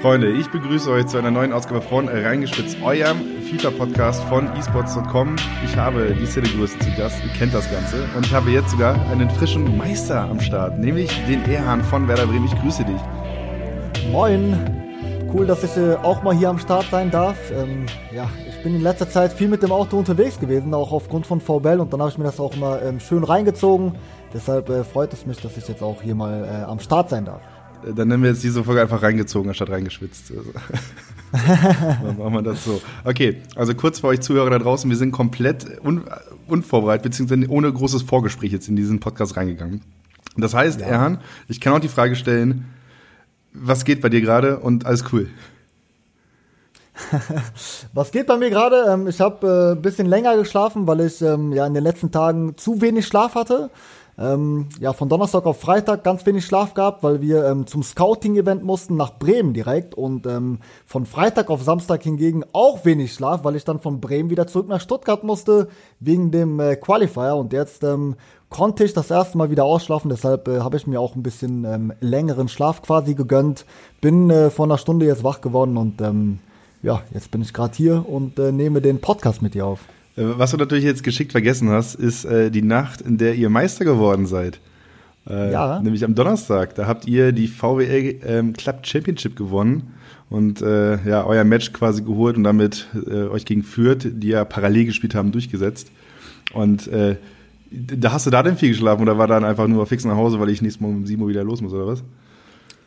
Freunde, ich begrüße euch zu einer neuen Ausgabe von Reingeschwitzt, eurem FIFA-Podcast von esports.com. Ich habe die Cinegröße zu Gast, ihr kennt das Ganze. Und ich habe jetzt sogar einen frischen Meister am Start, nämlich den Erhan von Werder Bremen. Ich grüße dich. Moin, cool, dass ich äh, auch mal hier am Start sein darf. Ähm, ja, ich bin in letzter Zeit viel mit dem Auto unterwegs gewesen, auch aufgrund von VBL und dann habe ich mir das auch mal ähm, schön reingezogen. Deshalb äh, freut es mich, dass ich jetzt auch hier mal äh, am Start sein darf. Dann nennen wir jetzt diese Folge einfach reingezogen, anstatt reingeschwitzt. Also. Dann machen wir das so. Okay, also kurz für euch Zuhörer da draußen, wir sind komplett un unvorbereitet, beziehungsweise ohne großes Vorgespräch jetzt in diesen Podcast reingegangen. Das heißt, ja. Erhan, ich kann auch die Frage stellen, was geht bei dir gerade und alles cool? Was geht bei mir gerade? Ähm, ich habe ein äh, bisschen länger geschlafen, weil ich ähm, ja in den letzten Tagen zu wenig Schlaf hatte. Ähm, ja, von Donnerstag auf Freitag ganz wenig Schlaf gehabt, weil wir ähm, zum Scouting-Event mussten nach Bremen direkt und ähm, von Freitag auf Samstag hingegen auch wenig Schlaf, weil ich dann von Bremen wieder zurück nach Stuttgart musste wegen dem äh, Qualifier und jetzt ähm, konnte ich das erste Mal wieder ausschlafen, deshalb äh, habe ich mir auch ein bisschen ähm, längeren Schlaf quasi gegönnt. Bin äh, vor einer Stunde jetzt wach geworden und ähm, ja, jetzt bin ich gerade hier und äh, nehme den Podcast mit dir auf. Äh, was du natürlich jetzt geschickt vergessen hast, ist äh, die Nacht, in der ihr Meister geworden seid. Äh, ja. Nämlich am Donnerstag. Da habt ihr die VWL ähm, Club Championship gewonnen und äh, ja, euer Match quasi geholt und damit äh, euch gegen Fürth, die ja parallel gespielt haben, durchgesetzt. Und äh, da hast du da denn viel geschlafen oder war dann einfach nur fix nach Hause, weil ich nächstes Mal um 7 Uhr wieder los muss oder was?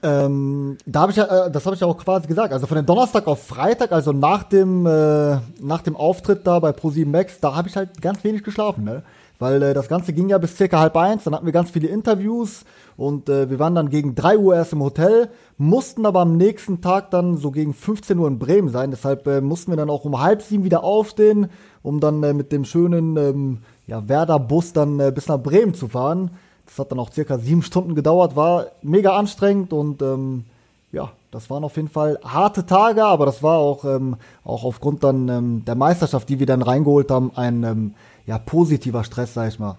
Ähm, da habe ich ja, äh, das habe ich ja auch quasi gesagt. Also von dem Donnerstag auf Freitag, also nach dem äh, nach dem Auftritt da bei Pro7 Max, da habe ich halt ganz wenig geschlafen, ne? Weil äh, das Ganze ging ja bis circa halb eins, dann hatten wir ganz viele Interviews und äh, wir waren dann gegen drei Uhr erst im Hotel, mussten aber am nächsten Tag dann so gegen 15 Uhr in Bremen sein. Deshalb äh, mussten wir dann auch um halb sieben wieder aufstehen, um dann äh, mit dem schönen ähm, ja, Werder-Bus dann äh, bis nach Bremen zu fahren. Das hat dann auch circa sieben Stunden gedauert, war mega anstrengend und ähm, ja, das waren auf jeden Fall harte Tage, aber das war auch, ähm, auch aufgrund dann ähm, der Meisterschaft, die wir dann reingeholt haben, ein ähm, ja, positiver Stress, sag ich mal.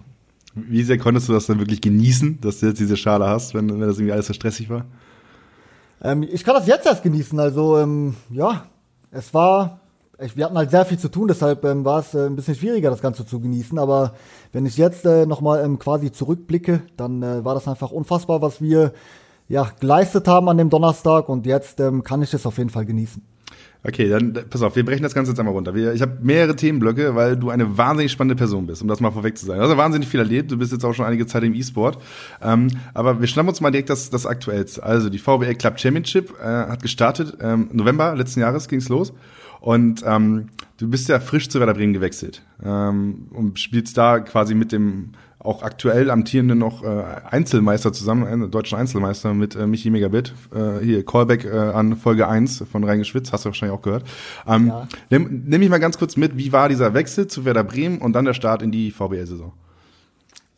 Wie sehr konntest du das dann wirklich genießen, dass du jetzt diese Schale hast, wenn, wenn das irgendwie alles so stressig war? Ähm, ich kann das jetzt erst genießen, also ähm, ja, es war wir hatten halt sehr viel zu tun, deshalb ähm, war es äh, ein bisschen schwieriger, das Ganze zu genießen. Aber wenn ich jetzt äh, nochmal ähm, quasi zurückblicke, dann äh, war das einfach unfassbar, was wir ja, geleistet haben an dem Donnerstag und jetzt ähm, kann ich es auf jeden Fall genießen. Okay, dann pass auf, wir brechen das Ganze jetzt einmal runter. Wir, ich habe mehrere Themenblöcke, weil du eine wahnsinnig spannende Person bist, um das mal vorweg zu sagen. Du hast ja wahnsinnig viel erlebt, du bist jetzt auch schon einige Zeit im E-Sport. Ähm, aber wir schnappen uns mal direkt das, das Aktuellste. Also die VBL Club Championship äh, hat gestartet, ähm, November letzten Jahres ging's los. Und ähm, du bist ja frisch zu Werder Bremen gewechselt ähm, und spielst da quasi mit dem auch aktuell amtierenden noch äh, Einzelmeister zusammen, äh, deutschen Einzelmeister mit äh, Michi Megabit. Äh, hier, Callback äh, an Folge 1 von Reingeschwitz, hast du wahrscheinlich auch gehört. Ähm, ja. nimm, nimm mich mal ganz kurz mit, wie war dieser Wechsel zu Werder Bremen und dann der Start in die VBL-Saison?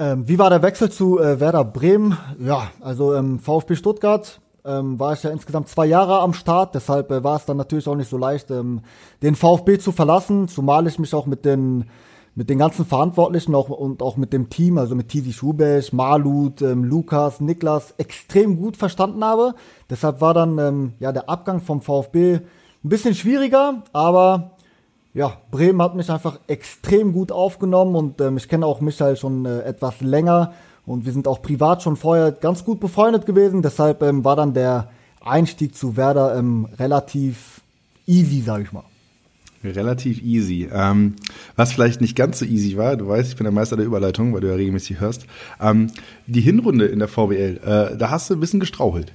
Ähm, wie war der Wechsel zu äh, Werder Bremen? Ja, also ähm, VfB Stuttgart ähm, war ich ja insgesamt zwei Jahre am Start, deshalb äh, war es dann natürlich auch nicht so leicht, ähm, den VfB zu verlassen, zumal ich mich auch mit den mit den ganzen Verantwortlichen auch, und auch mit dem Team, also mit Tizi Schubesch, Malut, ähm, Lukas, Niklas, extrem gut verstanden habe. Deshalb war dann ähm, ja der Abgang vom VfB ein bisschen schwieriger, aber ja, Bremen hat mich einfach extrem gut aufgenommen und ähm, ich kenne auch Michael schon äh, etwas länger und wir sind auch privat schon vorher ganz gut befreundet gewesen. Deshalb ähm, war dann der Einstieg zu Werder ähm, relativ easy, sage ich mal. Relativ easy. Ähm, was vielleicht nicht ganz so easy war, du weißt, ich bin der Meister der Überleitung, weil du ja regelmäßig hörst. Ähm, die Hinrunde in der VWL, äh, da hast du ein bisschen gestrauchelt.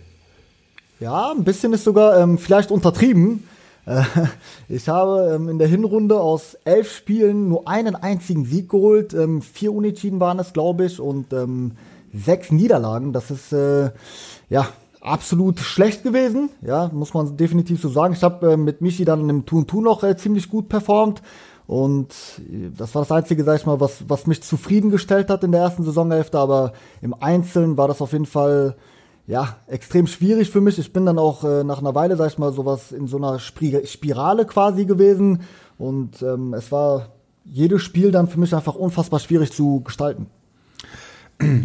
Ja, ein bisschen ist sogar ähm, vielleicht untertrieben. Äh, ich habe ähm, in der Hinrunde aus elf Spielen nur einen einzigen Sieg geholt. Ähm, vier Unentschieden waren es, glaube ich, und ähm, sechs Niederlagen. Das ist äh, ja absolut schlecht gewesen. Ja, muss man definitiv so sagen. Ich habe äh, mit Michi dann im Tun Tun noch ziemlich gut performt. Und das war das Einzige, sag ich mal, was, was mich zufriedengestellt hat in der ersten Saisonhälfte. Aber im Einzelnen war das auf jeden Fall ja, extrem schwierig für mich. Ich bin dann auch äh, nach einer Weile, sag ich mal, sowas in so einer Spirale quasi gewesen. Und ähm, es war jedes Spiel dann für mich einfach unfassbar schwierig zu gestalten.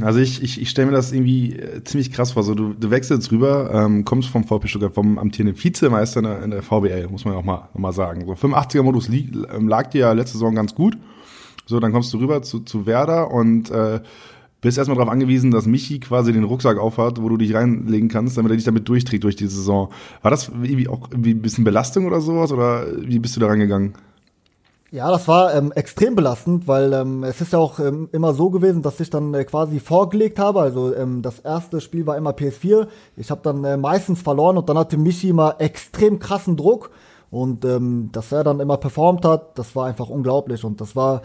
Also ich, ich, ich stelle mir das irgendwie äh, ziemlich krass vor. So, du, du wechselst rüber, ähm, kommst vom VP Stuttgart, vom amtierenden Vizemeister in der, in der VBL, muss man auch mal, noch mal sagen. So 85er-Modus ähm, lag dir ja letzte Saison ganz gut. So, dann kommst du rüber zu, zu Werder und äh, bist erstmal darauf angewiesen, dass Michi quasi den Rucksack aufhat, wo du dich reinlegen kannst, damit er dich damit durchträgt durch die Saison. War das irgendwie auch irgendwie ein bisschen Belastung oder sowas oder wie bist du da rangegangen? Ja, das war ähm, extrem belastend, weil ähm, es ist ja auch ähm, immer so gewesen, dass ich dann äh, quasi vorgelegt habe. Also ähm, das erste Spiel war immer PS4. Ich habe dann äh, meistens verloren und dann hatte Michi immer extrem krassen Druck. Und ähm, dass er dann immer performt hat, das war einfach unglaublich. Und das war,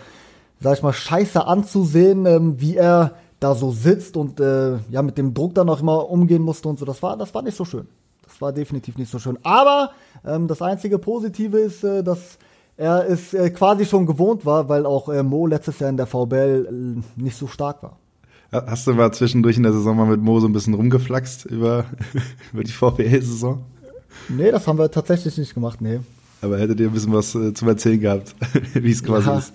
sag ich mal, scheiße anzusehen, ähm, wie er da so sitzt und äh, ja mit dem Druck dann auch immer umgehen musste und so. Das war, das war nicht so schön. Das war definitiv nicht so schön. Aber ähm, das einzige Positive ist, äh, dass er es äh, quasi schon gewohnt war, weil auch äh, Mo letztes Jahr in der VBL äh, nicht so stark war. Hast du mal zwischendurch in der Saison mal mit Mo so ein bisschen rumgeflaxt über, über die VBL-Saison? Nee, das haben wir tatsächlich nicht gemacht, nee. Aber hättet ihr ein bisschen was äh, zum Erzählen gehabt, wie es quasi ja. ist.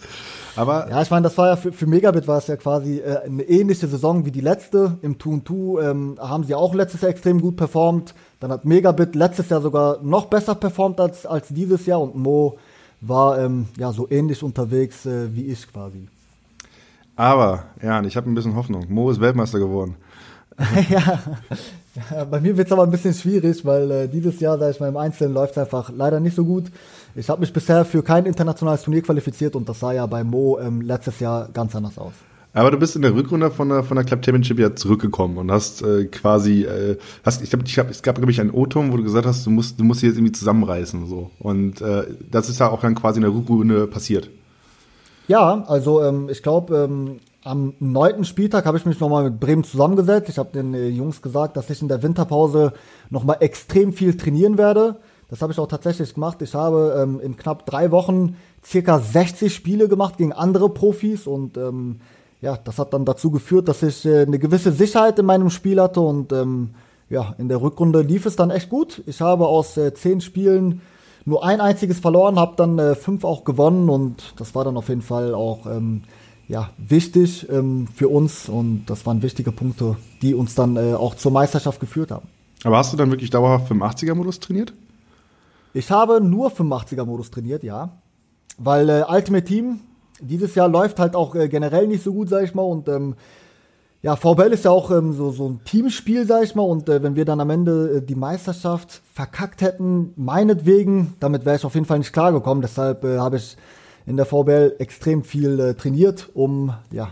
Aber ja, ich meine, das war ja für, für Megabit war es ja quasi äh, eine ähnliche Saison wie die letzte. Im 2 2 ähm, haben sie auch letztes Jahr extrem gut performt. Dann hat Megabit letztes Jahr sogar noch besser performt als, als dieses Jahr und Mo war ähm, ja so ähnlich unterwegs äh, wie ich quasi. Aber, ja, ich habe ein bisschen Hoffnung. Mo ist Weltmeister geworden. ja. ja, bei mir wird es aber ein bisschen schwierig, weil äh, dieses Jahr, sag ich mal, im Einzelnen läuft es einfach leider nicht so gut. Ich habe mich bisher für kein internationales Turnier qualifiziert und das sah ja bei Mo ähm, letztes Jahr ganz anders aus. Aber du bist in der Rückrunde von der, von der Club Championship ja zurückgekommen und hast äh, quasi, äh, hast, ich glaube, ich hab, es gab, glaube ich, einen O-Ton, wo du gesagt hast, du musst, du musst dich jetzt irgendwie zusammenreißen. so. Und äh, das ist ja auch dann quasi in der Rückrunde passiert. Ja, also ähm, ich glaube, ähm, am neunten Spieltag habe ich mich nochmal mit Bremen zusammengesetzt. Ich habe den äh, Jungs gesagt, dass ich in der Winterpause nochmal extrem viel trainieren werde. Das habe ich auch tatsächlich gemacht. Ich habe ähm, in knapp drei Wochen circa 60 Spiele gemacht gegen andere Profis und ähm, ja, das hat dann dazu geführt, dass ich äh, eine gewisse Sicherheit in meinem Spiel hatte und ähm, ja, in der Rückrunde lief es dann echt gut. Ich habe aus äh, zehn Spielen nur ein einziges verloren, habe dann äh, fünf auch gewonnen und das war dann auf jeden Fall auch ähm, ja, wichtig ähm, für uns und das waren wichtige Punkte, die uns dann äh, auch zur Meisterschaft geführt haben. Aber hast du dann wirklich dauerhaft 85er-Modus trainiert? Ich habe nur 85er-Modus trainiert, ja. Weil äh, Ultimate Team dieses Jahr läuft halt auch äh, generell nicht so gut, sag ich mal. Und ähm, ja, VBL ist ja auch ähm, so, so ein Teamspiel, sag ich mal. Und äh, wenn wir dann am Ende äh, die Meisterschaft verkackt hätten, meinetwegen, damit wäre ich auf jeden Fall nicht klargekommen. Deshalb äh, habe ich in der VBL extrem viel äh, trainiert, um ja,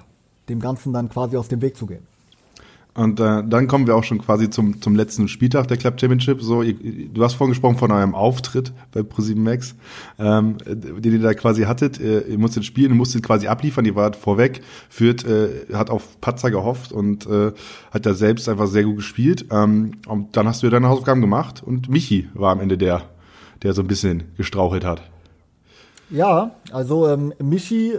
dem Ganzen dann quasi aus dem Weg zu gehen. Und äh, dann kommen wir auch schon quasi zum, zum letzten Spieltag der Club Championship. So, ihr, du hast vorhin gesprochen von eurem Auftritt bei Pro7 Max, ähm, den ihr da quasi hattet. Ihr, ihr musstet spielen, ihr musstet quasi abliefern, ihr wart vorweg, führt, äh, hat auf Patzer gehofft und äh, hat da selbst einfach sehr gut gespielt. Ähm, und dann hast du deine Hausaufgaben gemacht und Michi war am Ende der, der so ein bisschen gestrauchelt hat. Ja, also ähm, Michi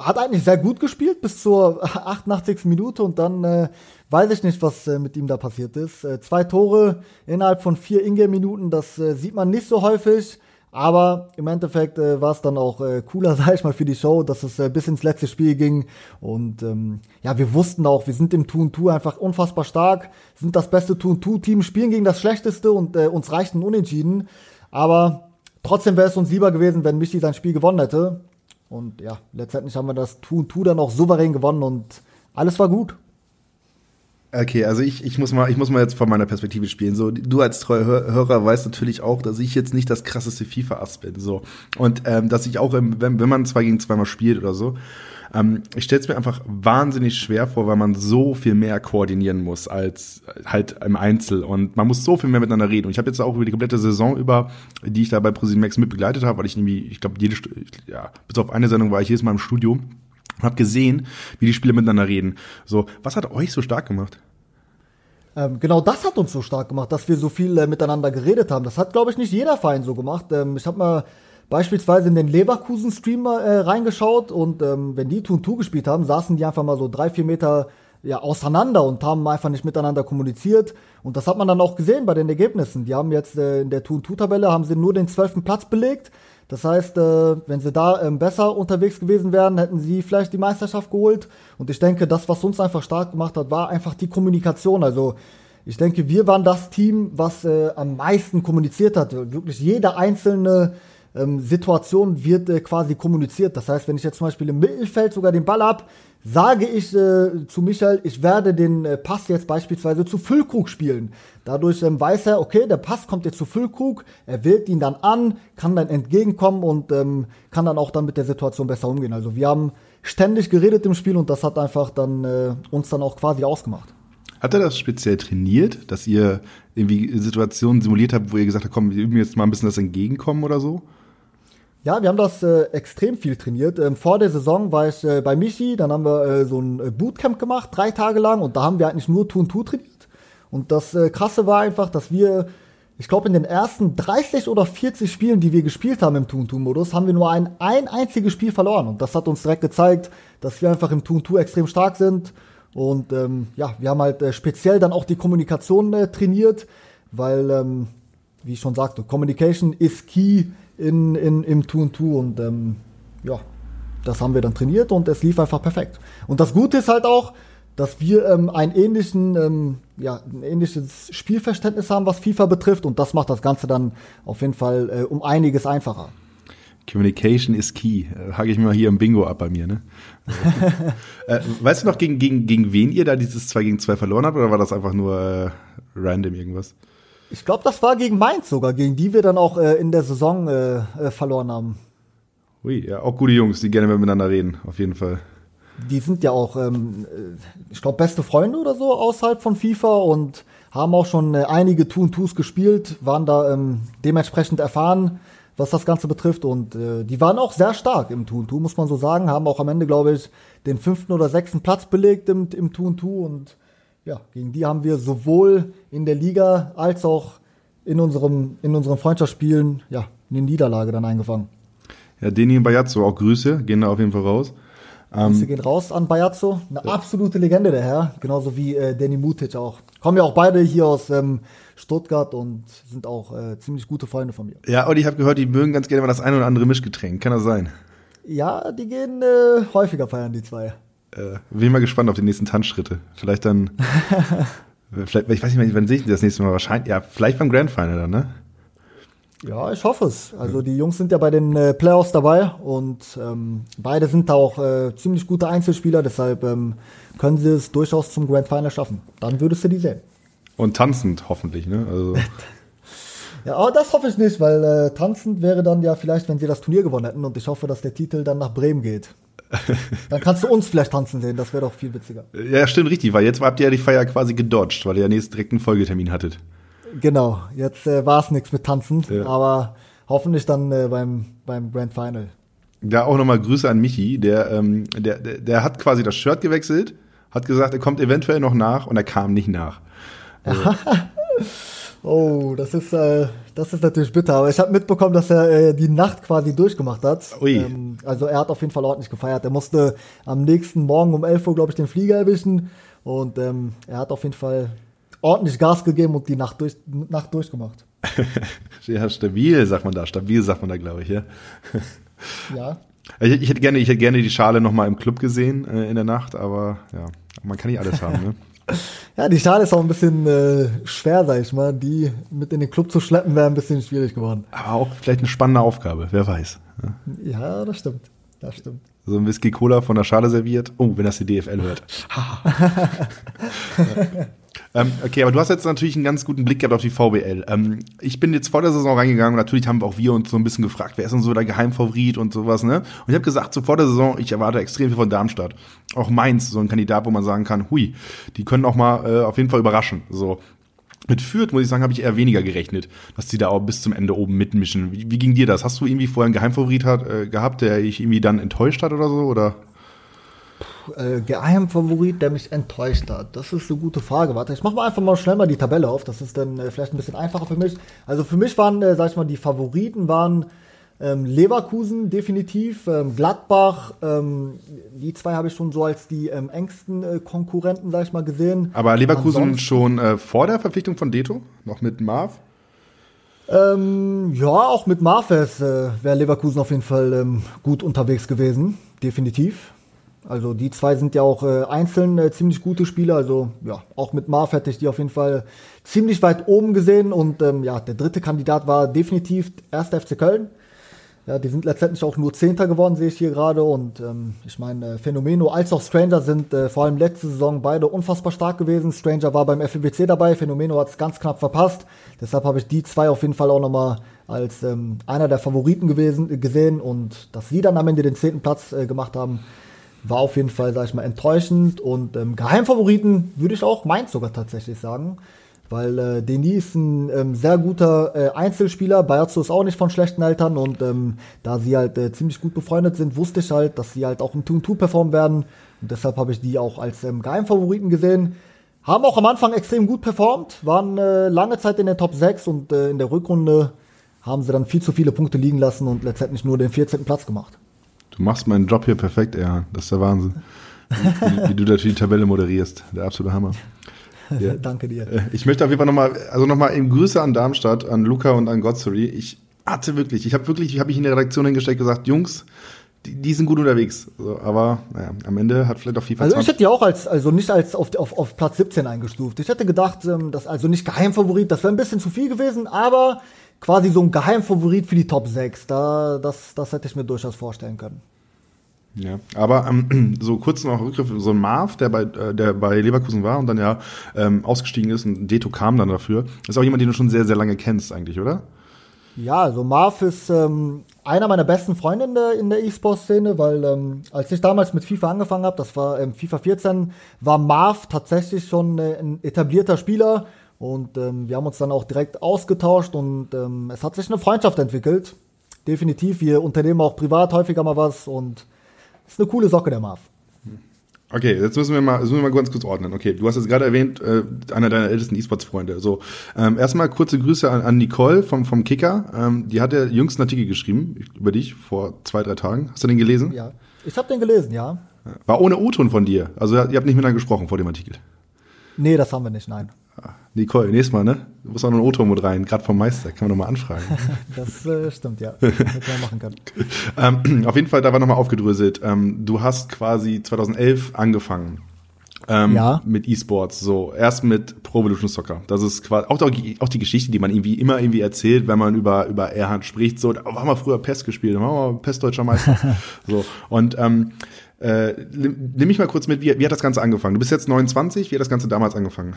hat eigentlich sehr gut gespielt bis zur 88. Minute und dann äh, weiß ich nicht, was äh, mit ihm da passiert ist. Äh, zwei Tore innerhalb von vier Ingame-Minuten, das äh, sieht man nicht so häufig. Aber im Endeffekt äh, war es dann auch äh, cooler, sag ich mal, für die Show, dass es äh, bis ins letzte Spiel ging. Und ähm, ja, wir wussten auch, wir sind im Tun Two einfach unfassbar stark, sind das beste Tun Two Team, spielen gegen das schlechteste und äh, uns reichten Unentschieden. Aber trotzdem wäre es uns lieber gewesen, wenn Michi sein Spiel gewonnen hätte. Und ja, letztendlich haben wir das Tu und Tu dann auch souverän gewonnen und alles war gut. Okay, also ich, ich muss mal, ich muss mal jetzt von meiner Perspektive spielen. So, du als treuer Hörer weißt natürlich auch, dass ich jetzt nicht das krasseste FIFA-Ass bin. So. Und ähm, dass ich auch, im, wenn, wenn man zwei gegen zwei mal spielt oder so, ähm, ich stelle es mir einfach wahnsinnig schwer vor, weil man so viel mehr koordinieren muss als halt im Einzel und man muss so viel mehr miteinander reden. Und ich habe jetzt auch über die komplette Saison über, die ich da bei ProSieben mit begleitet habe, weil ich irgendwie, ich glaube, jede, ja, bis auf eine Sendung war ich jedes Mal im Studio und habe gesehen, wie die Spieler miteinander reden. So, was hat euch so stark gemacht? Ähm, genau das hat uns so stark gemacht, dass wir so viel äh, miteinander geredet haben. Das hat, glaube ich, nicht jeder Verein so gemacht. Ähm, ich habe mal beispielsweise in den Leverkusen-Stream äh, reingeschaut und ähm, wenn die Tun 2 gespielt haben, saßen die einfach mal so drei, vier Meter ja, auseinander und haben einfach nicht miteinander kommuniziert. Und das hat man dann auch gesehen bei den Ergebnissen. Die haben jetzt äh, in der Tun 2 Tabelle haben sie nur den zwölften Platz belegt. Das heißt, äh, wenn sie da ähm, besser unterwegs gewesen wären, hätten sie vielleicht die Meisterschaft geholt. Und ich denke, das, was uns einfach stark gemacht hat, war einfach die Kommunikation. Also ich denke, wir waren das Team, was äh, am meisten kommuniziert hat. Wirklich jede einzelne ähm, Situation wird äh, quasi kommuniziert. Das heißt, wenn ich jetzt zum Beispiel im Mittelfeld sogar den Ball habe, sage ich äh, zu Michael, ich werde den äh, Pass jetzt beispielsweise zu Füllkrug spielen. Dadurch ähm, weiß er, okay, der Pass kommt jetzt zu Füllkrug, er wählt ihn dann an, kann dann entgegenkommen und ähm, kann dann auch dann mit der Situation besser umgehen. Also wir haben ständig geredet im Spiel und das hat einfach dann äh, uns dann auch quasi ausgemacht. Hat er das speziell trainiert, dass ihr irgendwie Situationen simuliert habt, wo ihr gesagt habt, komm, wir üben jetzt mal ein bisschen das Entgegenkommen oder so? Ja, wir haben das äh, extrem viel trainiert. Ähm, vor der Saison war ich äh, bei Michi, dann haben wir äh, so ein äh, Bootcamp gemacht, drei Tage lang, und da haben wir eigentlich nur Tun Tu trainiert. Und das äh, Krasse war einfach, dass wir, ich glaube, in den ersten 30 oder 40 Spielen, die wir gespielt haben im Tun Tu Modus, haben wir nur ein, ein einziges Spiel verloren. Und das hat uns direkt gezeigt, dass wir einfach im Tun Tu extrem stark sind. Und ähm, ja, wir haben halt äh, speziell dann auch die Kommunikation trainiert, weil, ähm, wie ich schon sagte, Communication is key in, in, im Tu und Tu und ähm, ja, das haben wir dann trainiert und es lief einfach perfekt. Und das Gute ist halt auch, dass wir ähm, einen ähnlichen, ähm, ja, ein ähnliches Spielverständnis haben, was FIFA betrifft und das macht das Ganze dann auf jeden Fall äh, um einiges einfacher. Communication is key. Äh, hake ich mir mal hier im Bingo ab bei mir, ne? äh, weißt du noch, gegen, gegen, gegen wen ihr da dieses 2 gegen 2 verloren habt oder war das einfach nur äh, random irgendwas? Ich glaube, das war gegen Mainz sogar, gegen die wir dann auch äh, in der Saison äh, äh, verloren haben. Ui, ja, auch gute Jungs, die gerne miteinander reden, auf jeden Fall. Die sind ja auch, ähm, äh, ich glaube, beste Freunde oder so außerhalb von FIFA und haben auch schon äh, einige Toon-Toos gespielt, waren da ähm, dementsprechend erfahren, was das Ganze betrifft. Und äh, die waren auch sehr stark im Toon-Two, muss man so sagen. Haben auch am Ende, glaube ich, den fünften oder sechsten Platz belegt im, im Toon-Two und ja, gegen die haben wir sowohl in der Liga als auch in unserem, in unseren Freundschaftsspielen, ja, eine Niederlage dann eingefangen. Ja, Deni und Bajazzo, auch Grüße, gehen da auf jeden Fall raus. Grüße ähm, gehen raus an Bajazzo, eine ja. absolute Legende der Herr, genauso wie äh, Danny Mutic auch. Kommen ja auch beide hier aus ähm, Stuttgart und sind auch äh, ziemlich gute Freunde von mir. Ja, und ich habe gehört, die mögen ganz gerne mal das ein oder andere Mischgetränk. Kann das sein? Ja, die gehen äh, häufiger feiern, die zwei äh, bin mal gespannt auf die nächsten Tanzschritte. Vielleicht dann, vielleicht, ich weiß nicht, wann sehe ich das nächste Mal? Wahrscheinlich, ja, vielleicht beim Grand Final dann, ne? Ja, ich hoffe es. Also die Jungs sind ja bei den äh, Playoffs dabei und ähm, beide sind da auch äh, ziemlich gute Einzelspieler, deshalb ähm, können sie es durchaus zum Grand Final schaffen. Dann würdest du die sehen. Und tanzend hoffentlich, ne? Also. ja, aber das hoffe ich nicht, weil äh, tanzend wäre dann ja vielleicht, wenn sie das Turnier gewonnen hätten und ich hoffe, dass der Titel dann nach Bremen geht. Dann kannst du uns vielleicht tanzen sehen, das wäre doch viel witziger. Ja, stimmt, richtig, weil jetzt habt ihr ja die Feier quasi gedodged, weil ihr ja nächstes direkt einen Folgetermin hattet. Genau, jetzt äh, war es nichts mit Tanzen, ja. aber hoffentlich dann äh, beim, beim Grand Final. Ja, auch nochmal Grüße an Michi, der, ähm, der, der, der hat quasi das Shirt gewechselt, hat gesagt, er kommt eventuell noch nach und er kam nicht nach. Also. Oh, das ist, äh, das ist natürlich bitter. Aber ich habe mitbekommen, dass er äh, die Nacht quasi durchgemacht hat. Ui. Ähm, also er hat auf jeden Fall ordentlich gefeiert. Er musste am nächsten Morgen um 11 Uhr, glaube ich, den Flieger erwischen. Und ähm, er hat auf jeden Fall ordentlich Gas gegeben und die Nacht, durch, Nacht durchgemacht. ja, stabil, sagt man da. Stabil, sagt man da, glaube ich, ja. ja. Ich, ich, hätte gerne, ich hätte gerne die Schale noch mal im Club gesehen äh, in der Nacht, aber ja, man kann nicht alles haben, ne? Ja, die Schale ist auch ein bisschen äh, schwer, sag ich mal. Die mit in den Club zu schleppen, wäre ein bisschen schwierig geworden. Aber auch vielleicht eine spannende Aufgabe, wer weiß. Ja, ja das stimmt. Das stimmt. So ein Whisky Cola von der Schale serviert. Oh, wenn das die DFL hört. Ähm, okay, aber du hast jetzt natürlich einen ganz guten Blick gehabt auf die VBL. Ähm, ich bin jetzt vor der Saison reingegangen und natürlich haben auch wir uns so ein bisschen gefragt, wer ist denn so der Geheimfavorit und sowas, ne? Und ich habe gesagt, so vor der Saison, ich erwarte extrem viel von Darmstadt. Auch Mainz, so ein Kandidat, wo man sagen kann, hui, die können auch mal äh, auf jeden Fall überraschen. So. Mit Fürth, muss ich sagen, habe ich eher weniger gerechnet, dass die da auch bis zum Ende oben mitmischen. Wie, wie ging dir das? Hast du irgendwie vorher einen Geheimfavorit hat, äh, gehabt, der dich irgendwie dann enttäuscht hat oder so? Oder? Äh, Geheimfavorit, der mich enttäuscht hat? Das ist eine gute Frage. Warte, ich mache mal einfach mal schnell mal die Tabelle auf. Das ist dann äh, vielleicht ein bisschen einfacher für mich. Also für mich waren, äh, sag ich mal, die Favoriten waren ähm, Leverkusen definitiv, ähm, Gladbach, ähm, die zwei habe ich schon so als die ähm, engsten äh, Konkurrenten, sag ich mal, gesehen. Aber Leverkusen Ansonsten, schon äh, vor der Verpflichtung von Deto, noch mit Marv? Ähm, ja, auch mit Marfes äh, wäre Leverkusen auf jeden Fall ähm, gut unterwegs gewesen, definitiv. Also die zwei sind ja auch äh, einzeln äh, ziemlich gute Spieler. Also ja, auch mit Marf hätte ich die auf jeden Fall ziemlich weit oben gesehen. Und ähm, ja, der dritte Kandidat war definitiv 1. FC Köln. Ja, die sind letztendlich auch nur Zehnter geworden, sehe ich hier gerade. Und ähm, ich meine, äh, Phänomeno als auch Stranger sind äh, vor allem letzte Saison beide unfassbar stark gewesen. Stranger war beim FBC dabei, Phänomeno hat es ganz knapp verpasst. Deshalb habe ich die zwei auf jeden Fall auch nochmal als ähm, einer der Favoriten gewesen, gesehen. Und dass sie dann am Ende den zehnten Platz äh, gemacht haben, war auf jeden Fall, sag ich mal, enttäuschend. Und ähm, Geheimfavoriten würde ich auch Mainz sogar tatsächlich sagen. Weil äh, Denis ist ein ähm, sehr guter äh, Einzelspieler. Bayazzo ist auch nicht von schlechten Eltern. Und ähm, da sie halt äh, ziemlich gut befreundet sind, wusste ich halt, dass sie halt auch im 2-2 performen werden. Und deshalb habe ich die auch als ähm, Geheimfavoriten gesehen. Haben auch am Anfang extrem gut performt, waren äh, lange Zeit in der Top 6 und äh, in der Rückrunde haben sie dann viel zu viele Punkte liegen lassen und letztendlich nur den 14. Platz gemacht. Du machst meinen Job hier perfekt, Erhan. Das ist der Wahnsinn. wie, wie du natürlich die Tabelle moderierst. Der absolute Hammer. Ja. Danke dir. Äh, ich möchte auf jeden Fall nochmal, also nochmal eben Grüße an Darmstadt, an Luca und an Godsary. Ich hatte wirklich, ich habe wirklich, ich habe mich in der Redaktion hingesteckt und gesagt, Jungs, die, die sind gut unterwegs. So, aber naja, am Ende hat vielleicht auch FIFA Also ich hätte die auch als, also nicht als auf, auf, auf Platz 17 eingestuft. Ich hätte gedacht, ähm, dass also nicht Geheimfavorit, das wäre ein bisschen zu viel gewesen, aber quasi so ein Geheimfavorit für die Top 6. Da, das, das hätte ich mir durchaus vorstellen können. Ja, aber ähm, so kurz noch Rückgriff, so ein Marv, der bei, äh, der bei Leverkusen war und dann ja ähm, ausgestiegen ist und Deto kam dann dafür, ist auch jemand, den du schon sehr, sehr lange kennst eigentlich, oder? Ja, also Marv ist ähm, einer meiner besten Freunde in der, in der E-Sport-Szene, weil ähm, als ich damals mit FIFA angefangen habe, das war ähm, FIFA 14, war Marv tatsächlich schon äh, ein etablierter Spieler und ähm, wir haben uns dann auch direkt ausgetauscht und ähm, es hat sich eine Freundschaft entwickelt. Definitiv, wir unternehmen auch privat häufiger mal was und ist eine coole Socke, der Marv. Okay, jetzt müssen wir mal, müssen wir mal ganz kurz ordnen. Okay, du hast jetzt gerade erwähnt, äh, einer deiner ältesten E-Sports-Freunde. So, ähm, erstmal kurze Grüße an, an Nicole vom, vom Kicker. Ähm, die hat ja jüngst einen Artikel geschrieben über dich vor zwei, drei Tagen. Hast du den gelesen? Ja, ich habe den gelesen, ja. War ohne O-Ton von dir. Also ihr habt nicht miteinander gesprochen vor dem Artikel. Nee, das haben wir nicht, nein. Nicole, nächstes Mal, ne? Du musst auch noch ein Auto mit rein, gerade vom Meister, kann man nochmal anfragen. das äh, stimmt, ja. Hätte man machen können. ähm, auf jeden Fall, da war nochmal aufgedröselt. Ähm, du hast quasi 2011 angefangen. Ähm, ja. mit E-Sports. So, erst mit Pro Evolution Soccer. Das ist quasi auch, auch die Geschichte, die man irgendwie immer irgendwie erzählt, wenn man über, über Erhard spricht. So, da haben wir früher PES gespielt, da waren wir PES Deutscher Meister. so. Und ähm, äh, nimm mich mal kurz mit, wie, wie hat das Ganze angefangen? Du bist jetzt 29, wie hat das Ganze damals angefangen?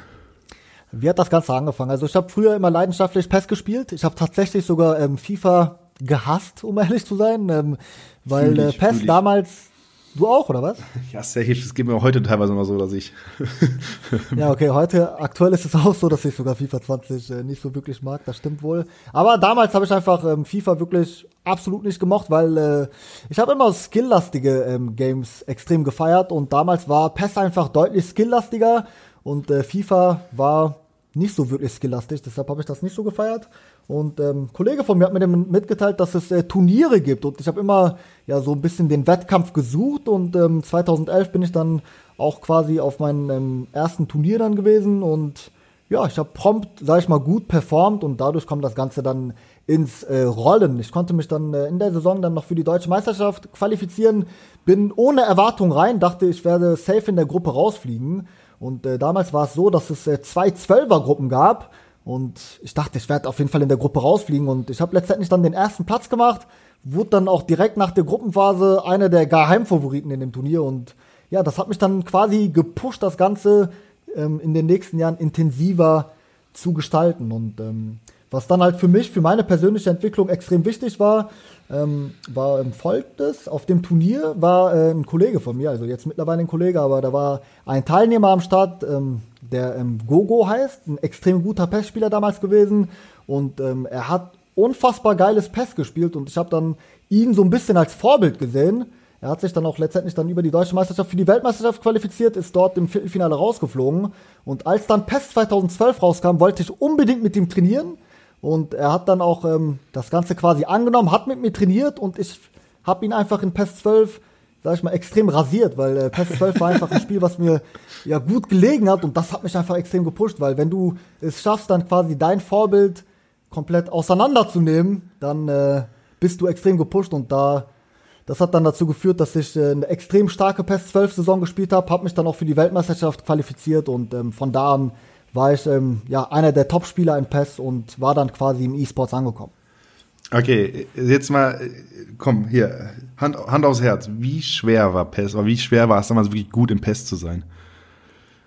Wie hat das Ganze angefangen? Also ich habe früher immer leidenschaftlich PES gespielt. Ich habe tatsächlich sogar ähm, FIFA gehasst, um ehrlich zu sein, ähm, weil ich, äh, PES damals Du auch, oder was? Ja, safe. Es geht mir heute teilweise immer so, dass ich. ja, okay, heute, aktuell ist es auch so, dass ich sogar FIFA 20 äh, nicht so wirklich mag, das stimmt wohl. Aber damals habe ich einfach ähm, FIFA wirklich absolut nicht gemocht, weil äh, ich habe immer skilllastige ähm, Games extrem gefeiert und damals war PES einfach deutlich skilllastiger und äh, FIFA war nicht so wirklich skilllastig, deshalb habe ich das nicht so gefeiert. Und ähm, ein Kollege von mir hat mir mitgeteilt, dass es äh, Turniere gibt. Und ich habe immer ja so ein bisschen den Wettkampf gesucht. Und ähm, 2011 bin ich dann auch quasi auf meinem ähm, ersten Turnier dann gewesen. Und ja, ich habe prompt, sag ich mal, gut performt. Und dadurch kommt das Ganze dann ins äh, Rollen. Ich konnte mich dann äh, in der Saison dann noch für die deutsche Meisterschaft qualifizieren, bin ohne Erwartung rein, dachte, ich werde safe in der Gruppe rausfliegen und äh, damals war es so, dass es äh, zwei Zwölfergruppen gab. Und ich dachte, ich werde auf jeden Fall in der Gruppe rausfliegen. Und ich habe letztendlich dann den ersten Platz gemacht. Wurde dann auch direkt nach der Gruppenphase einer der Geheimfavoriten in dem Turnier. Und ja, das hat mich dann quasi gepusht, das Ganze ähm, in den nächsten Jahren intensiver zu gestalten. Und ähm, was dann halt für mich, für meine persönliche Entwicklung extrem wichtig war, ähm, war ähm, folgendes. Auf dem Turnier war äh, ein Kollege von mir, also jetzt mittlerweile ein Kollege, aber da war ein Teilnehmer am Start, ähm, der ähm, Gogo heißt, ein extrem guter PES-Spieler damals gewesen und ähm, er hat unfassbar geiles PES gespielt und ich habe dann ihn so ein bisschen als Vorbild gesehen. Er hat sich dann auch letztendlich dann über die deutsche Meisterschaft für die Weltmeisterschaft qualifiziert, ist dort im Viertelfinale rausgeflogen. Und als dann PES 2012 rauskam, wollte ich unbedingt mit ihm trainieren. Und er hat dann auch ähm, das Ganze quasi angenommen, hat mit mir trainiert und ich habe ihn einfach in PES 12, sag ich mal, extrem rasiert, weil äh, PES 12 war einfach ein Spiel, was mir ja gut gelegen hat und das hat mich einfach extrem gepusht, weil wenn du es schaffst, dann quasi dein Vorbild komplett auseinanderzunehmen, dann äh, bist du extrem gepusht und da das hat dann dazu geführt, dass ich äh, eine extrem starke PES 12 Saison gespielt habe, habe mich dann auch für die Weltmeisterschaft qualifiziert und ähm, von da an war ich ähm, ja einer der Top-Spieler in PES und war dann quasi im E-Sports angekommen. Okay, jetzt mal, komm, hier, Hand, Hand aufs Herz. Wie schwer war PES, oder wie schwer war es damals wirklich gut im PES zu sein?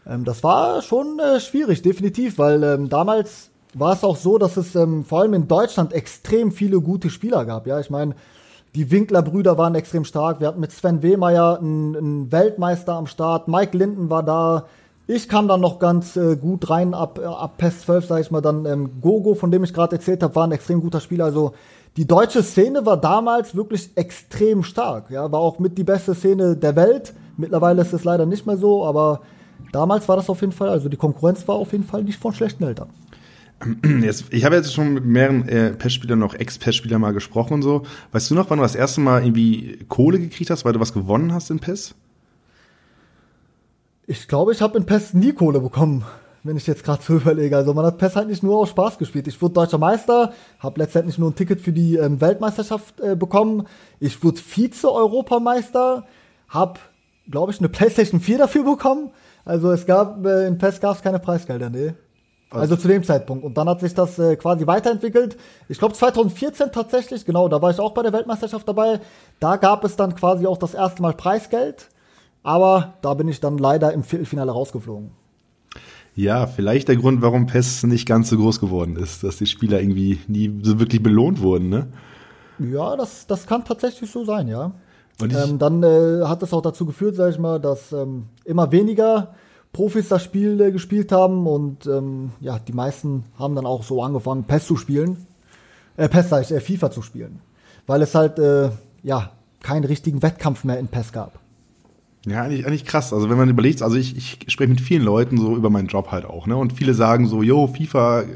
Ähm, das war schon äh, schwierig, definitiv, weil ähm, damals war es auch so, dass es ähm, vor allem in Deutschland extrem viele gute Spieler gab. Ja, ich meine, die Winkler-Brüder waren extrem stark. Wir hatten mit Sven Wehmeier einen, einen, Weltmeister am Start. Mike Linden war da. Ich kam dann noch ganz äh, gut rein ab, äh, ab PES 12, sag ich mal. Dann ähm, Gogo, von dem ich gerade erzählt habe, war ein extrem guter Spieler. Also die deutsche Szene war damals wirklich extrem stark. Ja, war auch mit die beste Szene der Welt. Mittlerweile ist es leider nicht mehr so, aber damals war das auf jeden Fall, also die Konkurrenz war auf jeden Fall nicht von schlechten Eltern. Jetzt, ich habe jetzt schon mit mehreren äh, PES-Spielern, noch Ex-PES-Spielern mal gesprochen und so. Weißt du noch, wann du das erste Mal irgendwie Kohle gekriegt hast, weil du was gewonnen hast in PES? Ich glaube, ich habe in PES nie Kohle bekommen, wenn ich jetzt gerade so überlege. Also man hat PES halt nicht nur aus Spaß gespielt. Ich wurde deutscher Meister, habe letztendlich nur ein Ticket für die ähm, Weltmeisterschaft äh, bekommen. Ich wurde Vize-Europameister, habe, glaube ich, eine PlayStation 4 dafür bekommen. Also es gab, äh, in PES gab es keine Preisgelder, nee. Also zu dem Zeitpunkt. Und dann hat sich das äh, quasi weiterentwickelt. Ich glaube 2014 tatsächlich, genau, da war ich auch bei der Weltmeisterschaft dabei. Da gab es dann quasi auch das erste Mal Preisgeld. Aber da bin ich dann leider im Viertelfinale rausgeflogen. Ja, vielleicht der Grund, warum PES nicht ganz so groß geworden ist, dass die Spieler irgendwie nie so wirklich belohnt wurden, ne? Ja, das, das kann tatsächlich so sein, ja. Und ähm, dann äh, hat es auch dazu geführt, sag ich mal, dass ähm, immer weniger Profis das Spiel äh, gespielt haben und ähm, ja, die meisten haben dann auch so angefangen, PES zu spielen. Äh, PES sag ich, äh, FIFA zu spielen. Weil es halt, äh, ja, keinen richtigen Wettkampf mehr in PES gab. Ja, eigentlich, eigentlich krass. Also wenn man überlegt, also ich, ich spreche mit vielen Leuten so über meinen Job halt auch, ne? Und viele sagen so, yo, FIFA, aber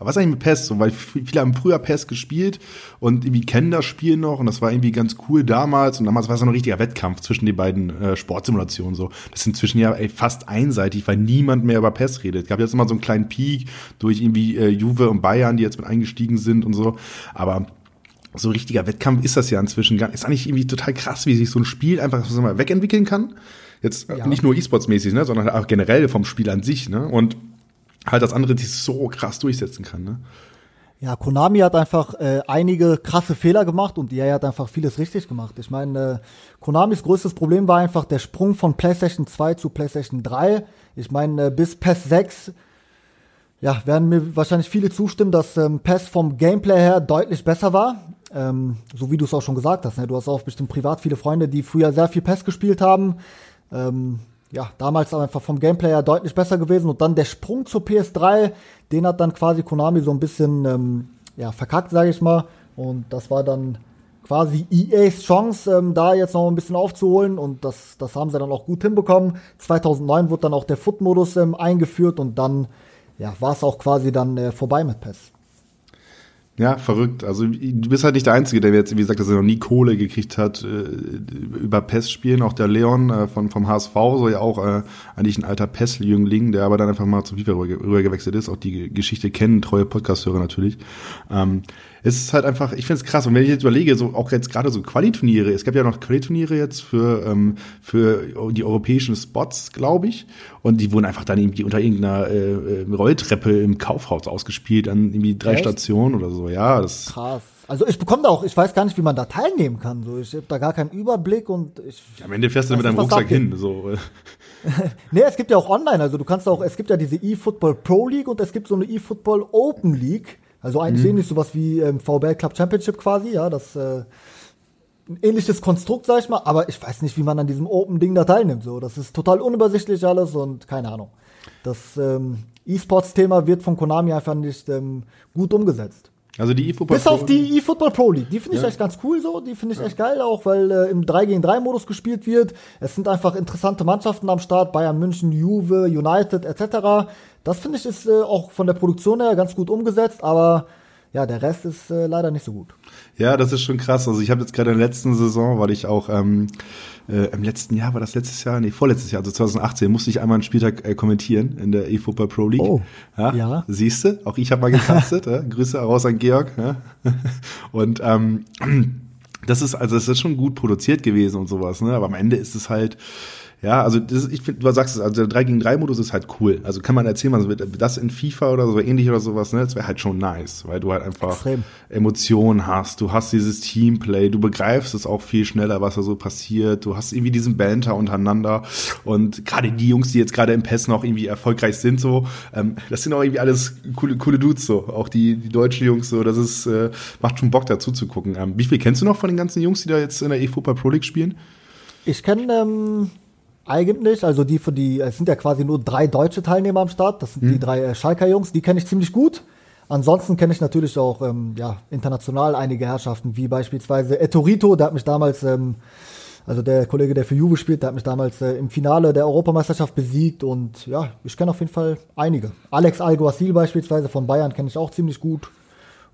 was ist eigentlich mit PES? So, weil viele haben früher PES gespielt und irgendwie kennen das Spiel noch und das war irgendwie ganz cool damals und damals war es so ein richtiger Wettkampf zwischen den beiden äh, Sportsimulationen so. Das ist inzwischen ja ey, fast einseitig, weil niemand mehr über PES redet. Es gab jetzt immer so einen kleinen Peak durch irgendwie äh, Juve und Bayern, die jetzt mit eingestiegen sind und so. Aber so richtiger Wettkampf ist das ja inzwischen gar nicht. Ist eigentlich irgendwie total krass, wie sich so ein Spiel einfach so mal wegentwickeln kann. Jetzt ja. nicht nur E-Sports-mäßig, ne, sondern auch generell vom Spiel an sich, ne? Und halt das andere sich so krass durchsetzen kann, ne? Ja, Konami hat einfach äh, einige krasse Fehler gemacht und EA hat einfach vieles richtig gemacht. Ich meine, äh, Konamis größtes Problem war einfach der Sprung von PlayStation 2 zu PlayStation 3. Ich meine, äh, bis PES 6 ja, werden mir wahrscheinlich viele zustimmen, dass ähm, PES vom Gameplay her deutlich besser war. Ähm, so wie du es auch schon gesagt hast. Ne? Du hast auch bestimmt privat viele Freunde, die früher sehr viel PES gespielt haben. Ähm, ja, damals einfach vom Gameplay her deutlich besser gewesen. Und dann der Sprung zur PS3, den hat dann quasi Konami so ein bisschen ähm, ja, verkackt, sage ich mal. Und das war dann quasi EAs Chance, ähm, da jetzt noch ein bisschen aufzuholen. Und das, das haben sie dann auch gut hinbekommen. 2009 wurde dann auch der Foot-Modus ähm, eingeführt und dann ja, war es auch quasi dann äh, vorbei mit PES. Ja, verrückt. Also du bist halt nicht der Einzige, der jetzt, wie gesagt, dass er noch nie Kohle gekriegt hat äh, über PES-Spielen. Auch der Leon äh, von, vom HSV soll ja auch äh, eigentlich ein alter PES-Jüngling, der aber dann einfach mal zu FIFA rüber, gewechselt ist. Auch die Geschichte kennen, treue Podcast-Hörer natürlich. Ähm, es ist halt einfach, ich finde es krass. Und wenn ich jetzt überlege, so auch jetzt gerade so Qualiturniere, es gab ja noch Qualiturniere jetzt für, ähm, für die europäischen Spots, glaube ich. Und die wurden einfach dann irgendwie unter irgendeiner äh, äh Rolltreppe im Kaufhaus ausgespielt, an irgendwie drei Echt? Stationen oder so. Ja, das. Krass. Also ich bekomme da auch, ich weiß gar nicht, wie man da teilnehmen kann. So, ich habe da gar keinen Überblick und ich. Ja, am Ende fährst du mit deinem Rucksack hin. So. nee, es gibt ja auch online, also du kannst auch, es gibt ja diese eFootball Pro League und es gibt so eine eFootball Open League. Also eigentlich mhm. ähnlich sowas wie ähm, VBL Club Championship quasi, ja, das äh, ein ähnliches Konstrukt, sag ich mal, aber ich weiß nicht, wie man an diesem Open-Ding da teilnimmt. So, das ist total unübersichtlich alles und keine Ahnung. Das ähm, E-Sports-Thema wird von Konami einfach nicht ähm, gut umgesetzt. Also die eFootball Bis auf die eFootball Pro League. Die finde ich ja. echt ganz cool so. Die finde ich ja. echt geil, auch weil äh, im 3 gegen 3 Modus gespielt wird. Es sind einfach interessante Mannschaften am Start. Bayern München, Juve, United etc. Das finde ich ist äh, auch von der Produktion her ganz gut umgesetzt, aber ja, der Rest ist äh, leider nicht so gut. Ja, das ist schon krass. Also ich habe jetzt gerade in der letzten Saison, weil ich auch ähm, äh, im letzten Jahr, war das letztes Jahr? Nee, vorletztes Jahr, also 2018, musste ich einmal einen Spieltag äh, kommentieren in der eFootball Pro League. Oh, ja. ja. Siehst du, auch ich habe mal gecastet. ja? Grüße raus an Georg. Ja? Und ähm, das ist, also es ist schon gut produziert gewesen und sowas, ne? Aber am Ende ist es halt, ja, also das, ich finde, du sagst es, also der 3 gegen 3 Modus ist halt cool. Also kann man erzählen, also das in FIFA oder so ähnlich oder sowas, ne, das wäre halt schon nice, weil du halt einfach Extrem. Emotionen hast, du hast dieses Teamplay, du begreifst es auch viel schneller, was da so passiert, du hast irgendwie diesen Banter untereinander und gerade die Jungs, die jetzt gerade im PES noch irgendwie erfolgreich sind, so, ähm, das sind auch irgendwie alles coole, coole Dudes so, auch die, die deutschen Jungs so, das ist, äh, macht schon Bock dazu zu gucken. Ähm, wie viel kennst du noch von den ganzen Jungs, die da jetzt in der eFootball Pro League spielen? Ich kenne ähm, eigentlich. Also die für die, es sind ja quasi nur drei deutsche Teilnehmer am Start. Das sind mhm. die drei äh, Schalker Jungs, die kenne ich ziemlich gut. Ansonsten kenne ich natürlich auch ähm, ja, international einige Herrschaften, wie beispielsweise Etorito, der hat mich damals, ähm, also der Kollege, der für Juve spielt, der hat mich damals äh, im Finale der Europameisterschaft besiegt und ja, ich kenne auf jeden Fall einige. Alex Alguacil beispielsweise von Bayern kenne ich auch ziemlich gut.